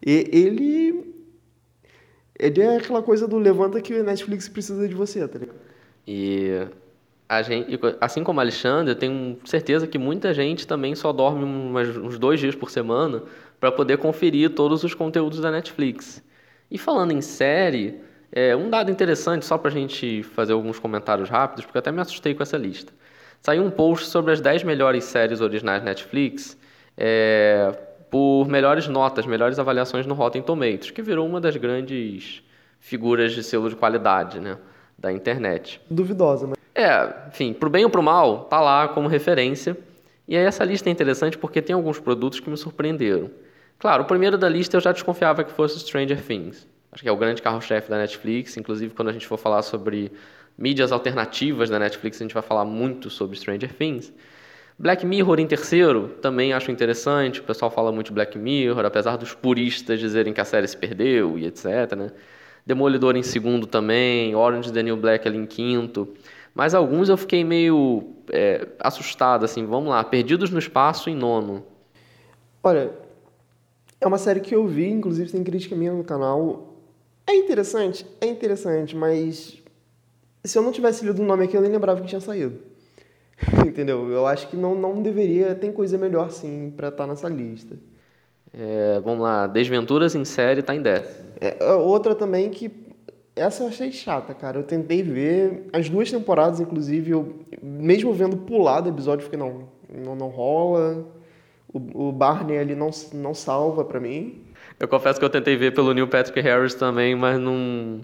[SPEAKER 2] E ele. Ele é aquela coisa do levanta que o Netflix precisa de você, tá ligado?
[SPEAKER 1] E a gente, assim como Alexandre, eu tenho certeza que muita gente também só dorme uns dois dias por semana para poder conferir todos os conteúdos da Netflix. E falando em série, é, um dado interessante, só para a gente fazer alguns comentários rápidos, porque eu até me assustei com essa lista. Saiu um post sobre as 10 melhores séries originais Netflix, é, por melhores notas, melhores avaliações no Rotten Tomatoes, que virou uma das grandes figuras de selo de qualidade né, da internet.
[SPEAKER 2] Duvidosa, mas...
[SPEAKER 1] É, enfim, pro bem ou pro mal, tá lá como referência. E aí essa lista é interessante porque tem alguns produtos que me surpreenderam. Claro, o primeiro da lista eu já desconfiava que fosse Stranger Things. Acho que é o grande carro-chefe da Netflix, inclusive quando a gente for falar sobre mídias alternativas da Netflix, a gente vai falar muito sobre Stranger Things. Black Mirror em terceiro, também acho interessante. O pessoal fala muito de Black Mirror, apesar dos puristas dizerem que a série se perdeu e etc. Né? Demolidor em segundo também, Orange the New Black ali em quinto. Mas alguns eu fiquei meio é, assustado, assim, vamos lá, Perdidos no Espaço em nono.
[SPEAKER 2] Olha, é uma série que eu vi, inclusive tem crítica minha no canal. É interessante, é interessante, mas se eu não tivesse lido o nome aqui, eu nem lembrava que tinha saído. (laughs) Entendeu? Eu acho que não, não deveria. Tem coisa melhor sim para estar tá nessa lista.
[SPEAKER 1] É, vamos lá, Desventuras em série tá em 10.
[SPEAKER 2] É, outra também que. Essa eu achei chata, cara. Eu tentei ver as duas temporadas, inclusive, eu, mesmo vendo pulado o episódio, fiquei, não, não, não rola. O, o Barney ali não, não salva para mim.
[SPEAKER 1] Eu confesso que eu tentei ver pelo Neil Patrick Harris também, mas não.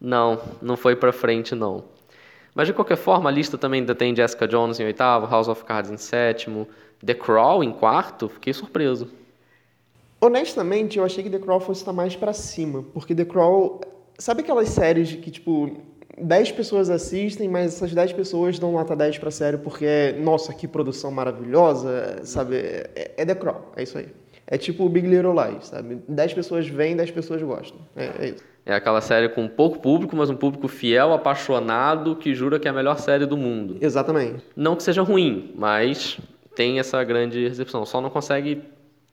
[SPEAKER 1] Não, não foi pra frente, não. Mas de qualquer forma, a lista também ainda tem Jessica Jones em oitavo, House of Cards em sétimo, The Crawl em quarto. Fiquei surpreso.
[SPEAKER 2] Honestamente, eu achei que The Crawl fosse estar mais para cima, porque The Crawl, sabe aquelas séries que tipo 10 pessoas assistem, mas essas 10 pessoas dão nota 10 pra série porque, nossa, que produção maravilhosa, sabe? É, é The Crawl, é isso aí. É tipo o Big Little Lies, sabe? 10 pessoas vêm, 10 pessoas gostam. É, é isso.
[SPEAKER 1] É aquela série com pouco público, mas um público fiel, apaixonado, que jura que é a melhor série do mundo.
[SPEAKER 2] Exatamente.
[SPEAKER 1] Não que seja ruim, mas tem essa grande recepção. Só não consegue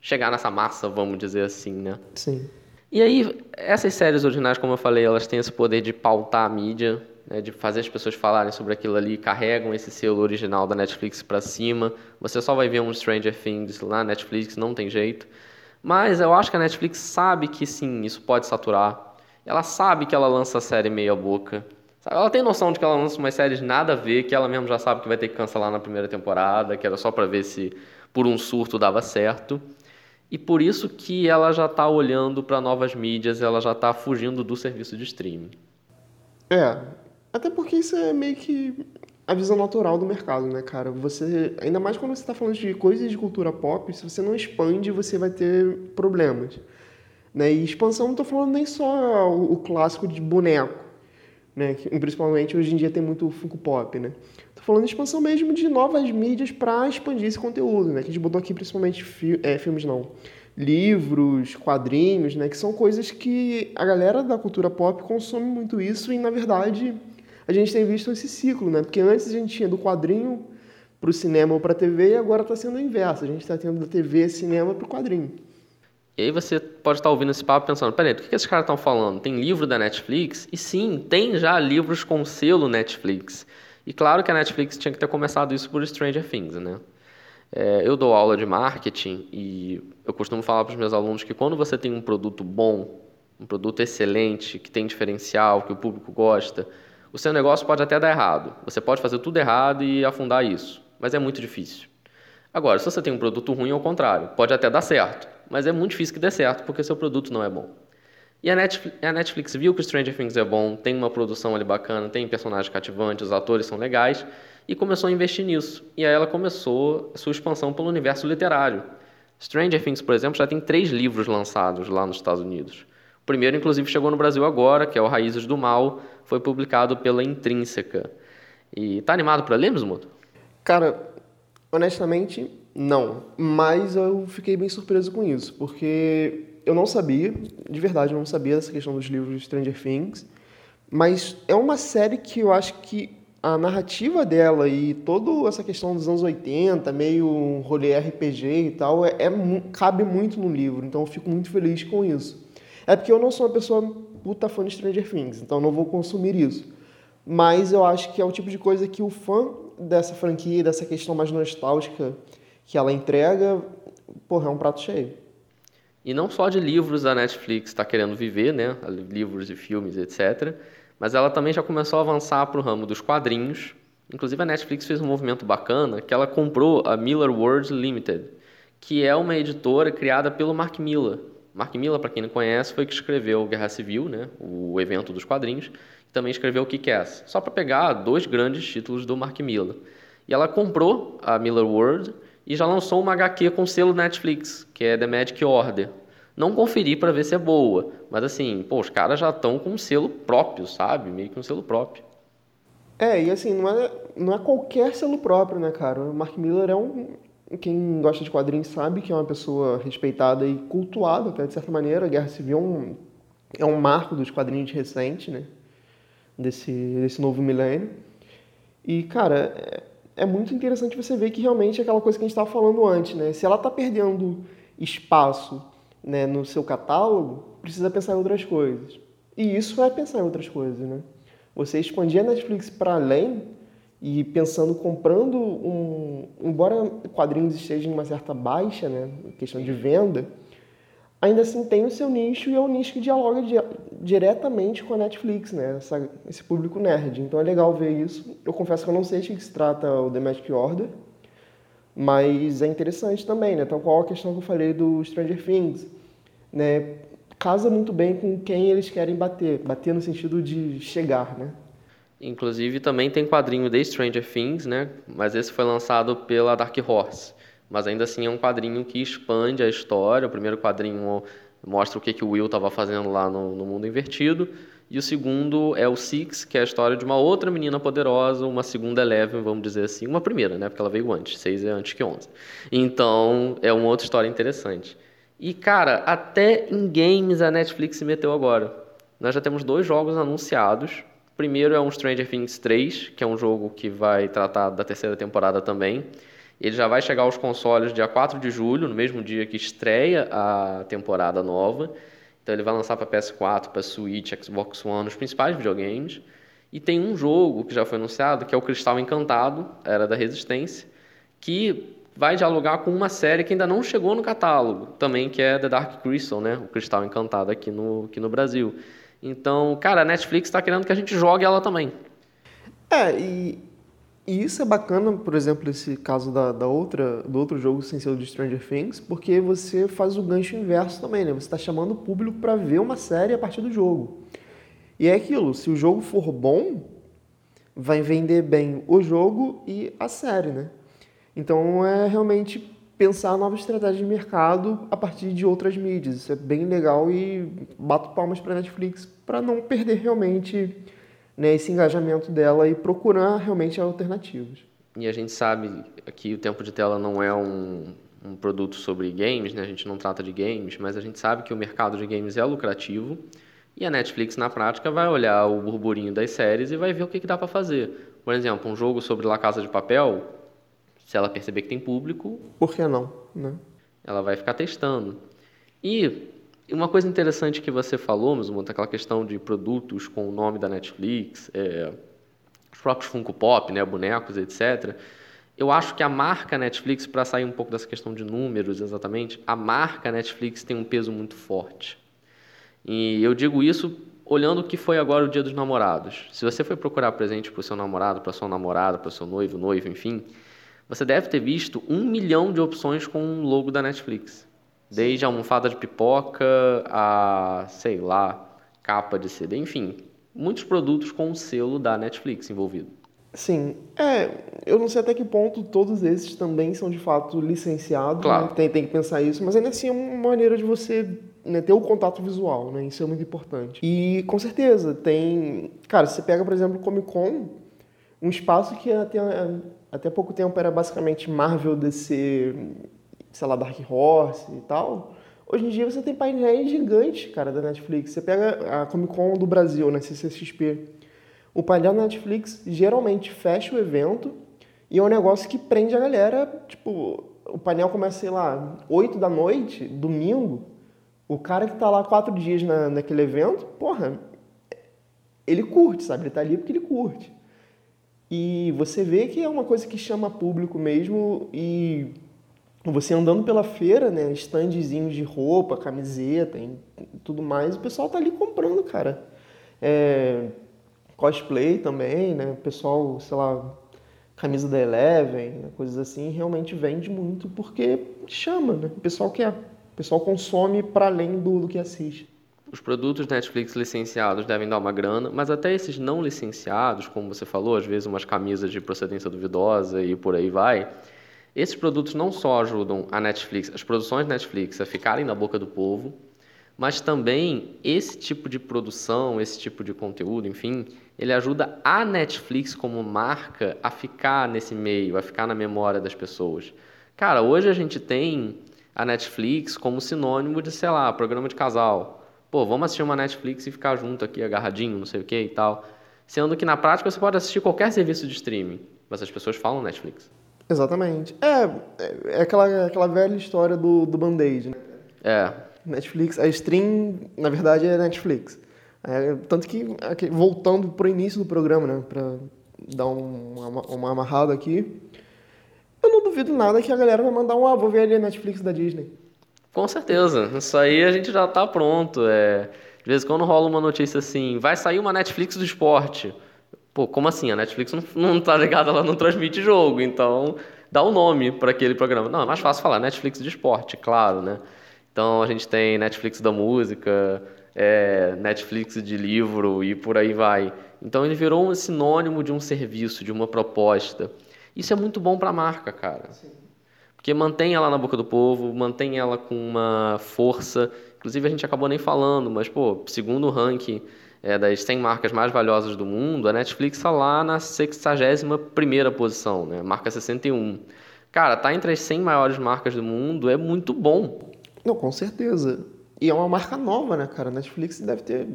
[SPEAKER 1] chegar nessa massa, vamos dizer assim, né?
[SPEAKER 2] Sim.
[SPEAKER 1] E aí, essas séries originais, como eu falei, elas têm esse poder de pautar a mídia, né, de fazer as pessoas falarem sobre aquilo ali, carregam esse selo original da Netflix para cima. Você só vai ver um Stranger Things lá na Netflix, não tem jeito. Mas eu acho que a Netflix sabe que sim, isso pode saturar ela sabe que ela lança a série meia boca. Ela tem noção de que ela lança umas séries nada a ver, que ela mesmo já sabe que vai ter que cancelar na primeira temporada, que era só para ver se por um surto dava certo. E por isso que ela já está olhando para novas mídias, ela já está fugindo do serviço de streaming.
[SPEAKER 2] É, até porque isso é meio que a visão natural do mercado, né, cara? Você, ainda mais quando você está falando de coisas de cultura pop, se você não expande, você vai ter problemas. Né? E expansão não estou falando nem só o, clássico de boneco, né? Que, principalmente hoje em dia tem muito Funko Pop, né? Falando de expansão mesmo de novas mídias para expandir esse conteúdo, né? Que a gente botou aqui principalmente fi é, filmes não, livros, quadrinhos, né? Que são coisas que a galera da cultura pop consome muito isso e na verdade a gente tem visto esse ciclo, né? Porque antes a gente tinha do quadrinho para o cinema ou para a TV e agora está sendo o inverso. A gente está tendo da TV, cinema para o quadrinho.
[SPEAKER 1] E aí você pode estar ouvindo esse papo pensando, peraí, o que esses caras estão falando? Tem livro da Netflix? E sim, tem já livros com selo Netflix. E claro que a Netflix tinha que ter começado isso por Stranger Things, né? É, eu dou aula de marketing e eu costumo falar para os meus alunos que quando você tem um produto bom, um produto excelente, que tem diferencial, que o público gosta, o seu negócio pode até dar errado. Você pode fazer tudo errado e afundar isso, mas é muito difícil. Agora, se você tem um produto ruim, ao contrário, pode até dar certo, mas é muito difícil que dê certo porque seu produto não é bom. E a Netflix, a Netflix viu que Stranger Things é bom, tem uma produção ali bacana, tem personagens cativantes, os atores são legais, e começou a investir nisso. E aí ela começou sua expansão pelo universo literário. Stranger Things, por exemplo, já tem três livros lançados lá nos Estados Unidos. O primeiro, inclusive, chegou no Brasil agora, que é o Raízes do Mal, foi publicado pela Intrínseca. E tá animado para ler, Mismuto?
[SPEAKER 2] Cara, honestamente, não. Mas eu fiquei bem surpreso com isso, porque eu não sabia, de verdade, eu não sabia dessa questão dos livros Stranger Things. Mas é uma série que eu acho que a narrativa dela e toda essa questão dos anos 80, meio rolê RPG e tal, é, é, cabe muito no livro. Então eu fico muito feliz com isso. É porque eu não sou uma pessoa puta fã de Stranger Things, então não vou consumir isso. Mas eu acho que é o tipo de coisa que o fã dessa franquia, dessa questão mais nostálgica que ela entrega, porra, é um prato cheio.
[SPEAKER 1] E não só de livros a Netflix está querendo viver, né? Livros e filmes, etc. Mas ela também já começou a avançar para o ramo dos quadrinhos. Inclusive a Netflix fez um movimento bacana que ela comprou a Miller World Limited, que é uma editora criada pelo Mark Miller. Mark Miller, para quem não conhece, foi que escreveu Guerra Civil, né, o evento dos quadrinhos, e também escreveu Kick-Ass, só para pegar dois grandes títulos do Mark Miller. E ela comprou a Miller World e já lançou uma HQ com selo Netflix, que é The Magic Order. Não conferi para ver se é boa, mas assim, pô, os caras já estão com um selo próprio, sabe? Meio que um selo próprio.
[SPEAKER 2] É, e assim, não é, não é qualquer selo próprio, né, cara? O Mark Miller é um, quem gosta de quadrinhos sabe que é uma pessoa respeitada e cultuada, até de certa maneira. A Guerra Civil é um, é um marco dos quadrinhos recente, né? Desse, desse novo milênio. E, cara, é, é muito interessante você ver que realmente é aquela coisa que a gente estava falando antes, né? Se ela está perdendo espaço né, no seu catálogo, precisa pensar em outras coisas. E isso é pensar em outras coisas, né? Você expandir a Netflix para além e pensando, comprando um. Embora quadrinhos estejam em uma certa baixa, né, questão de venda, ainda assim tem o seu nicho e é o nicho que dialoga di diretamente com a Netflix, né, essa, esse público nerd. Então é legal ver isso. Eu confesso que eu não sei de que se trata o The Magic Order, mas é interessante também, né? Então qual a questão que eu falei do Stranger Things, né? Casa muito bem com quem eles querem bater, bater no sentido de chegar, né?
[SPEAKER 1] Inclusive também tem quadrinho de Stranger Things, né? Mas esse foi lançado pela Dark Horse. Mas ainda assim é um quadrinho que expande a história. O primeiro quadrinho mostra o que, que o Will estava fazendo lá no, no, mundo invertido. E o segundo é o Six, que é a história de uma outra menina poderosa, uma segunda Eleven, vamos dizer assim. Uma primeira, né? Porque ela veio antes. Seis é antes que onze. Então é uma outra história interessante. E, cara, até em games a Netflix se meteu agora. Nós já temos dois jogos anunciados primeiro é um Stranger Things 3, que é um jogo que vai tratar da terceira temporada também. Ele já vai chegar aos consoles dia 4 de julho, no mesmo dia que estreia a temporada nova. Então ele vai lançar para PS4, para Switch, Xbox One, os principais videogames. E tem um jogo que já foi anunciado, que é o Cristal Encantado, Era da Resistência, que vai dialogar com uma série que ainda não chegou no catálogo, também que é The Dark Crystal, né? O Cristal Encantado aqui no, aqui no Brasil. Então, cara, a Netflix está querendo que a gente jogue ela também.
[SPEAKER 2] É, e, e isso é bacana, por exemplo, esse caso da, da outra, do outro jogo sem ser o de Stranger Things, porque você faz o gancho inverso também, né? Você está chamando o público para ver uma série a partir do jogo. E é aquilo, se o jogo for bom, vai vender bem o jogo e a série, né? Então é realmente pensar novas estratégias de mercado a partir de outras mídias. Isso é bem legal e bato palmas para Netflix para não perder realmente né, esse engajamento dela e procurar realmente alternativas.
[SPEAKER 1] E a gente sabe que o tempo de tela não é um, um produto sobre games, né? a gente não trata de games, mas a gente sabe que o mercado de games é lucrativo e a Netflix, na prática, vai olhar o burburinho das séries e vai ver o que, que dá para fazer. Por exemplo, um jogo sobre La Casa de Papel, se ela perceber que tem público.
[SPEAKER 2] Por que não? Né?
[SPEAKER 1] Ela vai ficar testando. E uma coisa interessante que você falou, Musmuta, aquela questão de produtos com o nome da Netflix, é, os próprios Funko Pop, né, bonecos, etc. Eu acho que a marca Netflix, para sair um pouco dessa questão de números exatamente, a marca Netflix tem um peso muito forte. E eu digo isso olhando o que foi agora o Dia dos Namorados. Se você foi procurar presente para o seu namorado, para sua namorada, para o seu noivo, noivo, enfim, você deve ter visto um milhão de opções com o logo da Netflix. Desde a almofada de pipoca a, sei lá, capa de CD, enfim, muitos produtos com o selo da Netflix envolvido.
[SPEAKER 2] Sim, é, eu não sei até que ponto todos esses também são de fato licenciados, né? claro. né? tem, tem que pensar isso, mas ainda assim é uma maneira de você né, ter o contato visual, né? Isso é muito importante. E com certeza tem, cara, você pega por exemplo o Comic Con, um espaço que até, até pouco tempo era basicamente Marvel, DC, sei lá, Dark Horse e tal. Hoje em dia você tem painéis gigantes, cara, da Netflix. Você pega a Comic Con do Brasil, né, CCXP. O painel da Netflix geralmente fecha o evento e é um negócio que prende a galera. Tipo, o painel começa, sei lá, 8 da noite, domingo. O cara que tá lá quatro dias na, naquele evento, porra, ele curte, sabe? Ele tá ali porque ele curte. E você vê que é uma coisa que chama público mesmo e você andando pela feira, né, standzinhos de roupa, camiseta e tudo mais, o pessoal tá ali comprando, cara. É, cosplay também, né, o pessoal, sei lá, camisa da Eleven, coisas assim, realmente vende muito porque chama, né, o pessoal quer, o pessoal consome para além do, do que assiste.
[SPEAKER 1] Os produtos Netflix licenciados devem dar uma grana, mas até esses não licenciados, como você falou, às vezes umas camisas de procedência duvidosa e por aí vai, esses produtos não só ajudam a Netflix, as produções Netflix a ficarem na boca do povo, mas também esse tipo de produção, esse tipo de conteúdo, enfim, ele ajuda a Netflix como marca a ficar nesse meio, a ficar na memória das pessoas. Cara, hoje a gente tem a Netflix como sinônimo de, sei lá, programa de casal. Pô, vamos assistir uma Netflix e ficar junto aqui, agarradinho, não sei o que e tal. Sendo que na prática você pode assistir qualquer serviço de streaming, mas as pessoas falam Netflix.
[SPEAKER 2] Exatamente. É, é, é aquela, aquela velha história do, do band-aid, né?
[SPEAKER 1] É.
[SPEAKER 2] Netflix, a stream, na verdade, é Netflix. É, tanto que, voltando para o início do programa, né, para dar um, uma, uma amarrada aqui, eu não duvido nada que a galera vai mandar um, ah, vou ver ali a Netflix da Disney.
[SPEAKER 1] Com certeza, isso aí a gente já está pronto. É, de vez em quando rola uma notícia assim, vai sair uma Netflix do esporte. Pô, como assim? A Netflix não, não tá ligada, ela não transmite jogo, então dá o um nome para aquele programa. Não, é mais fácil falar Netflix de esporte, claro, né? Então a gente tem Netflix da música, é, Netflix de livro e por aí vai. Então ele virou um sinônimo de um serviço, de uma proposta. Isso é muito bom para a marca, cara. Sim. Porque mantém ela na boca do povo, mantém ela com uma força. Inclusive a gente acabou nem falando, mas pô, segundo o ranking é, das 100 marcas mais valiosas do mundo, a Netflix está lá na 61ª posição, né? marca 61. Cara, tá entre as 100 maiores marcas do mundo é muito bom.
[SPEAKER 2] Não, com certeza. E é uma marca nova, né, cara? A Netflix deve ter,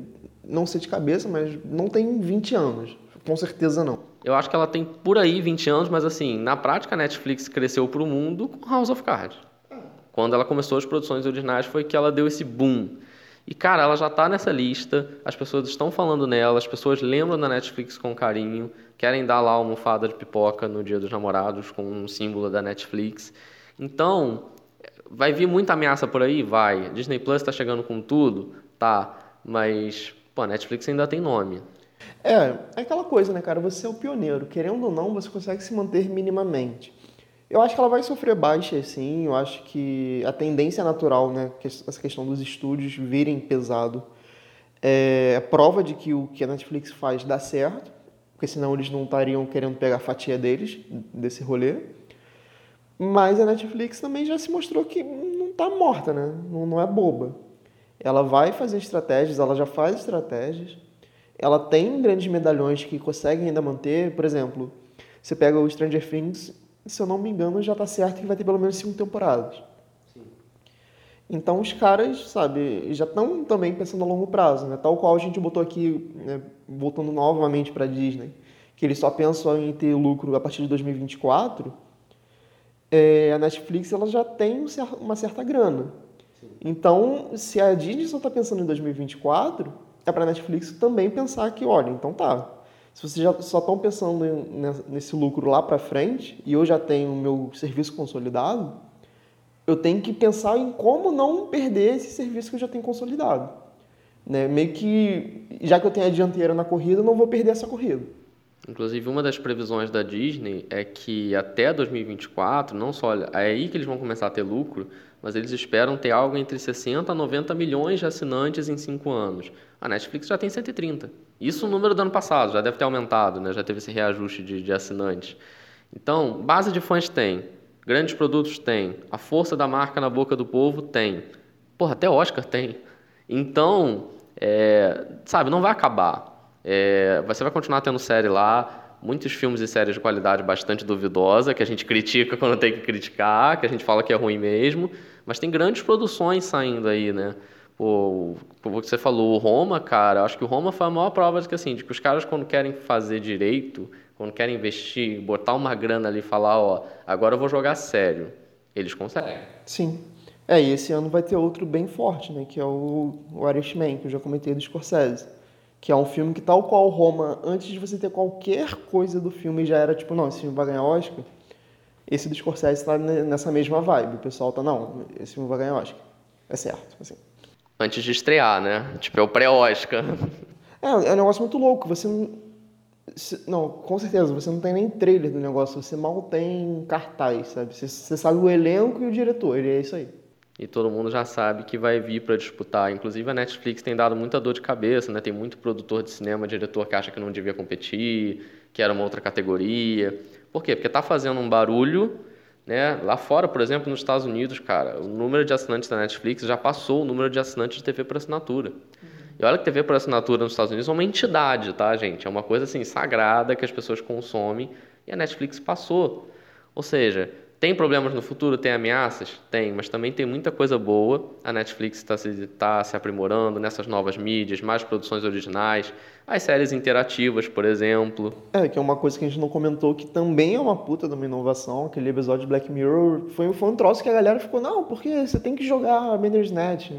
[SPEAKER 2] não sei de cabeça, mas não tem 20 anos. Com certeza não.
[SPEAKER 1] Eu acho que ela tem por aí 20 anos, mas assim, na prática a Netflix cresceu para o mundo com House of Cards. Quando ela começou as produções originais foi que ela deu esse boom. E, cara, ela já está nessa lista, as pessoas estão falando nela, as pessoas lembram da Netflix com carinho, querem dar lá uma almofada de pipoca no Dia dos Namorados com um símbolo da Netflix. Então, vai vir muita ameaça por aí? Vai. Disney Plus está chegando com tudo? Tá. Mas, pô, a Netflix ainda tem nome.
[SPEAKER 2] É, é aquela coisa, né, cara? Você é o pioneiro. Querendo ou não, você consegue se manter minimamente. Eu acho que ela vai sofrer baixa, sim. Eu acho que a tendência natural, né, essa questão dos estúdios virem pesado, é prova de que o que a Netflix faz dá certo, porque senão eles não estariam querendo pegar a fatia deles desse rolê. Mas a Netflix também já se mostrou que não está morta, né? Não, não é boba. Ela vai fazer estratégias, ela já faz estratégias. Ela tem grandes medalhões que conseguem ainda manter. Por exemplo, você pega o Stranger Things, se eu não me engano, já está certo que vai ter pelo menos cinco temporadas. Sim. Então os caras, sabe, já estão também pensando a longo prazo, né? Tal qual a gente botou aqui, né, voltando novamente para a Disney, que eles só pensam em ter lucro a partir de 2024. É, a Netflix ela já tem uma certa grana. Sim. Então, se a Disney só está pensando em 2024, é para a Netflix também pensar que, olha, então tá, se vocês já só estão pensando nesse lucro lá para frente e eu já tenho o meu serviço consolidado, eu tenho que pensar em como não perder esse serviço que eu já tenho consolidado. Né? Meio que, já que eu tenho a dianteira na corrida, eu não vou perder essa corrida.
[SPEAKER 1] Inclusive, uma das previsões da Disney é que até 2024, não só é aí que eles vão começar a ter lucro, mas eles esperam ter algo entre 60 a 90 milhões de assinantes em cinco anos. A Netflix já tem 130. Isso o número do ano passado, já deve ter aumentado, né? já teve esse reajuste de, de assinantes. Então, base de fãs tem, grandes produtos tem, a força da marca na boca do povo tem. Porra, até Oscar tem. Então, é, sabe, não vai acabar. É, você vai continuar tendo série lá, muitos filmes e séries de qualidade bastante duvidosa, que a gente critica (laughs) quando tem que criticar, que a gente fala que é ruim mesmo, mas tem grandes produções saindo aí, né? Pô, o que você falou, o Roma, cara, acho que o Roma foi a maior prova de que, assim, de que os caras quando querem fazer direito, quando querem investir, botar uma grana ali e falar, ó, agora eu vou jogar sério, eles conseguem.
[SPEAKER 2] Sim. É, e esse ano vai ter outro bem forte, né, que é o, o Irishman, que eu já comentei do Scorsese que é um filme que, tal qual Roma, antes de você ter qualquer coisa do filme, já era tipo, não, esse filme vai ganhar Oscar. Esse do Scorsese está nessa mesma vibe. O pessoal tá, não, esse filme vai ganhar Oscar. É certo, assim.
[SPEAKER 1] Antes de estrear, né? Tipo, é o pré-Oscar. (laughs)
[SPEAKER 2] É, é um negócio muito louco. Você não... Não, com certeza, você não tem nem trailer do negócio, você mal tem cartaz, sabe? Você, você sabe o elenco e o diretor, e é isso aí
[SPEAKER 1] e todo mundo já sabe que vai vir para disputar. Inclusive a Netflix tem dado muita dor de cabeça, né? Tem muito produtor de cinema, diretor que acha que não devia competir, que era uma outra categoria. Por quê? Porque está fazendo um barulho, né? Lá fora, por exemplo, nos Estados Unidos, cara, o número de assinantes da Netflix já passou o número de assinantes de TV por assinatura. E olha que TV por assinatura nos Estados Unidos é uma entidade, tá, gente? É uma coisa assim sagrada que as pessoas consomem e a Netflix passou. Ou seja, tem problemas no futuro? Tem ameaças? Tem, mas também tem muita coisa boa. A Netflix está se, tá se aprimorando nessas novas mídias, mais produções originais, as séries interativas, por exemplo.
[SPEAKER 2] É, que é uma coisa que a gente não comentou, que também é uma puta de uma inovação. Aquele episódio de Black Mirror foi, foi um troço que a galera ficou, não, porque você tem que jogar Bandersnatch.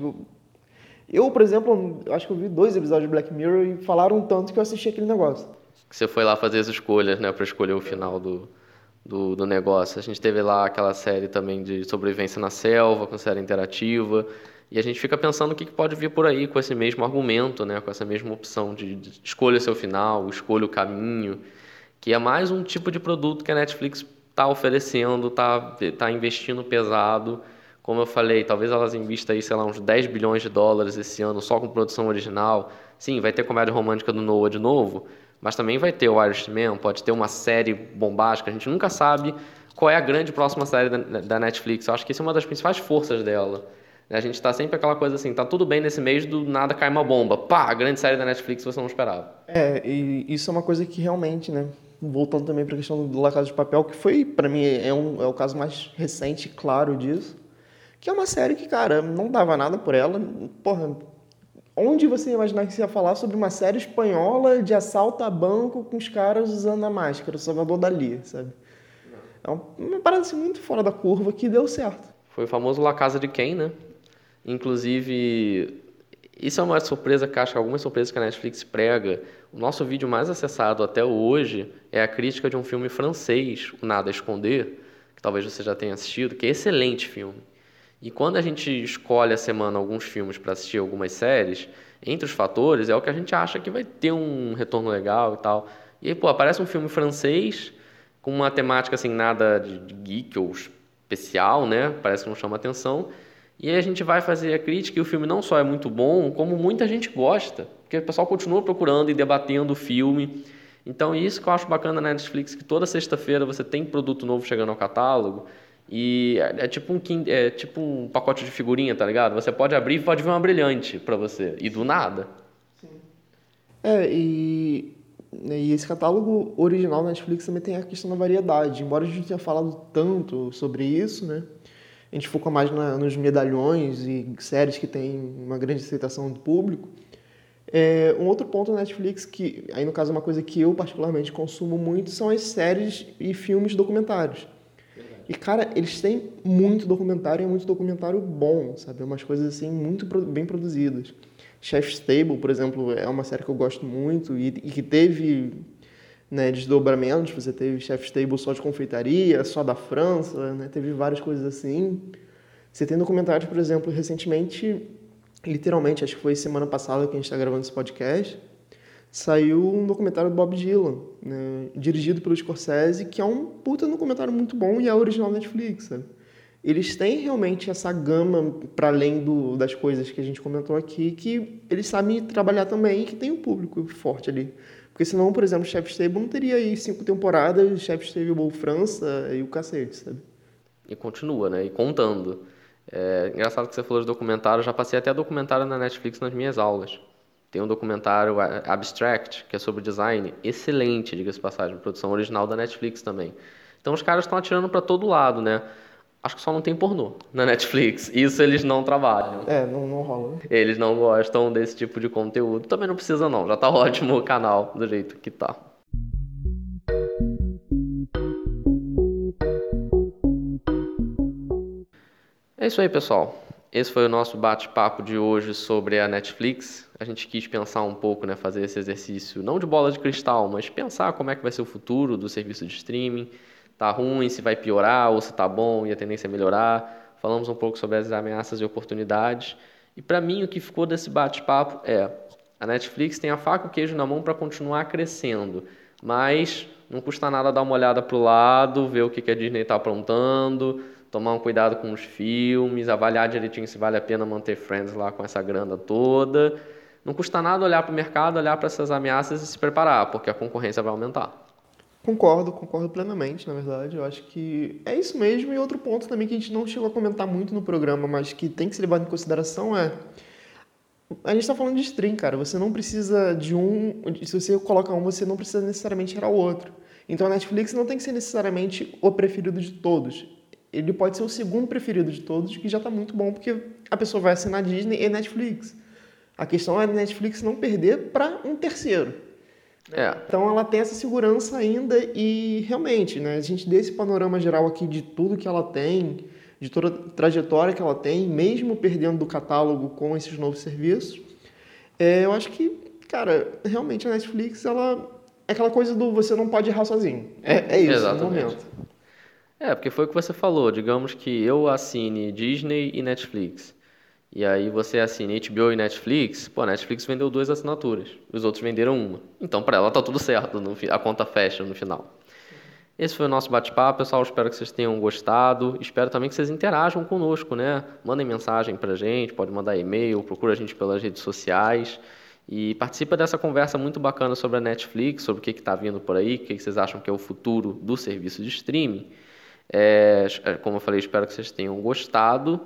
[SPEAKER 2] Eu, por exemplo, acho que eu vi dois episódios de Black Mirror e falaram tanto que eu assisti aquele negócio.
[SPEAKER 1] Você foi lá fazer as escolhas, né, para escolher o final do do, do negócio. A gente teve lá aquela série também de sobrevivência na selva, com série interativa, e a gente fica pensando o que, pode vir por aí com esse mesmo argumento, né? com essa mesma opção de, de escolha seu final, escolha o caminho, que é mais um tipo de produto que a Netflix está oferecendo, está tá investindo pesado. Como eu falei, talvez elas invistam aí, sei lá, uns 10 bilhões de dólares esse ano só com produção original. Sim, vai ter comédia romântica do Noah de novo, mas também vai ter o Irishman, pode ter uma série bombástica, a gente nunca sabe qual é a grande próxima série da, da Netflix. Eu acho que isso é uma das principais forças dela. A gente está sempre aquela coisa assim, tá tudo bem nesse mês, do nada cai uma bomba. Pá, a grande série da Netflix você não esperava.
[SPEAKER 2] É, e isso é uma coisa que realmente, né, voltando também para a questão do La Casa de Papel, que foi, para mim, é, um, é o caso mais recente, claro, disso, que é uma série que, cara, não dava nada por ela, porra, Onde você ia imaginar que você ia falar sobre uma série espanhola de assalto a banco com os caras usando a máscara, o Salvador Dali, sabe? É uma parada assim, muito fora da curva que deu certo.
[SPEAKER 1] Foi o famoso La Casa de Quem, né? Inclusive, isso é uma surpresa que acho que algumas surpresas que a Netflix prega. O nosso vídeo mais acessado até hoje é a crítica de um filme francês, O Nada a Esconder, que talvez você já tenha assistido, que é excelente filme. E quando a gente escolhe a semana alguns filmes para assistir algumas séries, entre os fatores é o que a gente acha que vai ter um retorno legal e tal. E aí, pô, aparece um filme francês com uma temática assim, nada de, geek ou especial, né? Parece que não chama atenção. E aí a gente vai fazer a crítica e o filme não só é muito bom, como muita gente gosta. Porque o pessoal continua procurando e debatendo o filme. Então, isso que eu acho bacana na Netflix, que toda sexta-feira você tem produto novo chegando ao catálogo. E é, é, tipo um, é tipo um pacote de figurinha, tá ligado? Você pode abrir e pode ver uma brilhante para você. E do nada. Sim.
[SPEAKER 2] É, e, né, e esse catálogo original da Netflix também tem a questão da variedade. Embora a gente tenha falado tanto sobre isso, né? A gente foca mais na, nos medalhões e séries que têm uma grande aceitação do público. É, um outro ponto da Netflix, que aí no caso é uma coisa que eu particularmente consumo muito, são as séries e filmes documentários. E, cara, eles têm muito documentário e é muito documentário bom, sabe? Umas coisas, assim, muito bem produzidas. Chef's Table, por exemplo, é uma série que eu gosto muito e, e que teve né, desdobramentos. Você teve Chef's Table só de confeitaria, só da França, né? Teve várias coisas assim. Você tem documentários, por exemplo, recentemente literalmente, acho que foi semana passada que a gente está gravando esse podcast, saiu um documentário do Bob Dylan, né, dirigido pelo Scorsese, que é um puta documentário muito bom e é original Netflix, sabe? Eles têm realmente essa gama para além do, das coisas que a gente comentou aqui, que eles sabem trabalhar também e que tem um público forte ali. Porque senão, por exemplo, Chef's Table não teria aí cinco temporadas, Chef's Table França e o cacete, sabe?
[SPEAKER 1] E continua, né? E contando. É engraçado que você falou de documentário, já passei até documentário na Netflix nas minhas aulas. Tem um documentário Abstract, que é sobre design, excelente, diga-se passagem, produção original da Netflix também. Então os caras estão atirando para todo lado, né? Acho que só não tem pornô na Netflix. Isso eles não trabalham.
[SPEAKER 2] É, não, não rola.
[SPEAKER 1] Eles não gostam desse tipo de conteúdo. Também não precisa não, já tá (laughs) ótimo o canal do jeito que tá. É isso aí, pessoal. Esse foi o nosso bate-papo de hoje sobre a Netflix. A gente quis pensar um pouco, né, fazer esse exercício, não de bola de cristal, mas pensar como é que vai ser o futuro do serviço de streaming. Tá ruim, se vai piorar ou se tá bom e a tendência é melhorar. Falamos um pouco sobre as ameaças e oportunidades. E para mim o que ficou desse bate-papo é: a Netflix tem a faca e o queijo na mão para continuar crescendo, mas não custa nada dar uma olhada pro lado, ver o que a Disney está aprontando, tomar um cuidado com os filmes, avaliar direitinho se vale a pena manter Friends lá com essa grana toda. Não custa nada olhar para o mercado, olhar para essas ameaças e se preparar, porque a concorrência vai aumentar.
[SPEAKER 2] Concordo, concordo plenamente, na verdade. Eu acho que é isso mesmo. E outro ponto também que a gente não chegou a comentar muito no programa, mas que tem que ser levado em consideração é. A gente está falando de stream, cara. Você não precisa de um. Se você coloca um, você não precisa necessariamente tirar o outro. Então a Netflix não tem que ser necessariamente o preferido de todos ele pode ser o segundo preferido de todos, que já está muito bom, porque a pessoa vai assinar Disney e Netflix. A questão é a Netflix não perder para um terceiro.
[SPEAKER 1] É.
[SPEAKER 2] Então ela tem essa segurança ainda e realmente, né, a gente dê esse panorama geral aqui de tudo que ela tem, de toda a trajetória que ela tem, mesmo perdendo do catálogo com esses novos serviços, é, eu acho que, cara, realmente a Netflix, ela é aquela coisa do você não pode errar sozinho. É, é isso
[SPEAKER 1] Exatamente.
[SPEAKER 2] no momento.
[SPEAKER 1] É, porque foi o que você falou. Digamos que eu assine Disney e Netflix. E aí você assine HBO e Netflix. Pô, a Netflix vendeu duas assinaturas. Os outros venderam uma. Então, para ela tá tudo certo. No, a conta fecha no final. Esse foi o nosso bate-papo, pessoal. Espero que vocês tenham gostado. Espero também que vocês interajam conosco, né? Mandem mensagem pra gente, pode mandar e-mail, procura a gente pelas redes sociais. E participa dessa conversa muito bacana sobre a Netflix, sobre o que está vindo por aí, o que, que vocês acham que é o futuro do serviço de streaming. É, é, como eu falei, espero que vocês tenham gostado.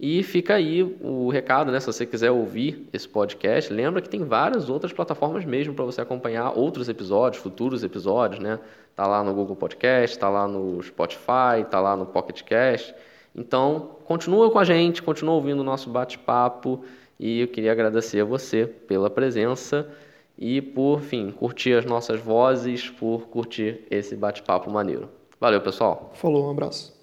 [SPEAKER 1] E fica aí o recado, né? Se você quiser ouvir esse podcast, lembra que tem várias outras plataformas mesmo para você acompanhar outros episódios, futuros episódios, né? Tá lá no Google Podcast, tá lá no Spotify, tá lá no Pocket Cast. Então, continua com a gente, continua ouvindo o nosso bate-papo e eu queria agradecer a você pela presença e por, fim, curtir as nossas vozes, por curtir esse bate-papo maneiro. Valeu, pessoal.
[SPEAKER 2] Falou, um abraço.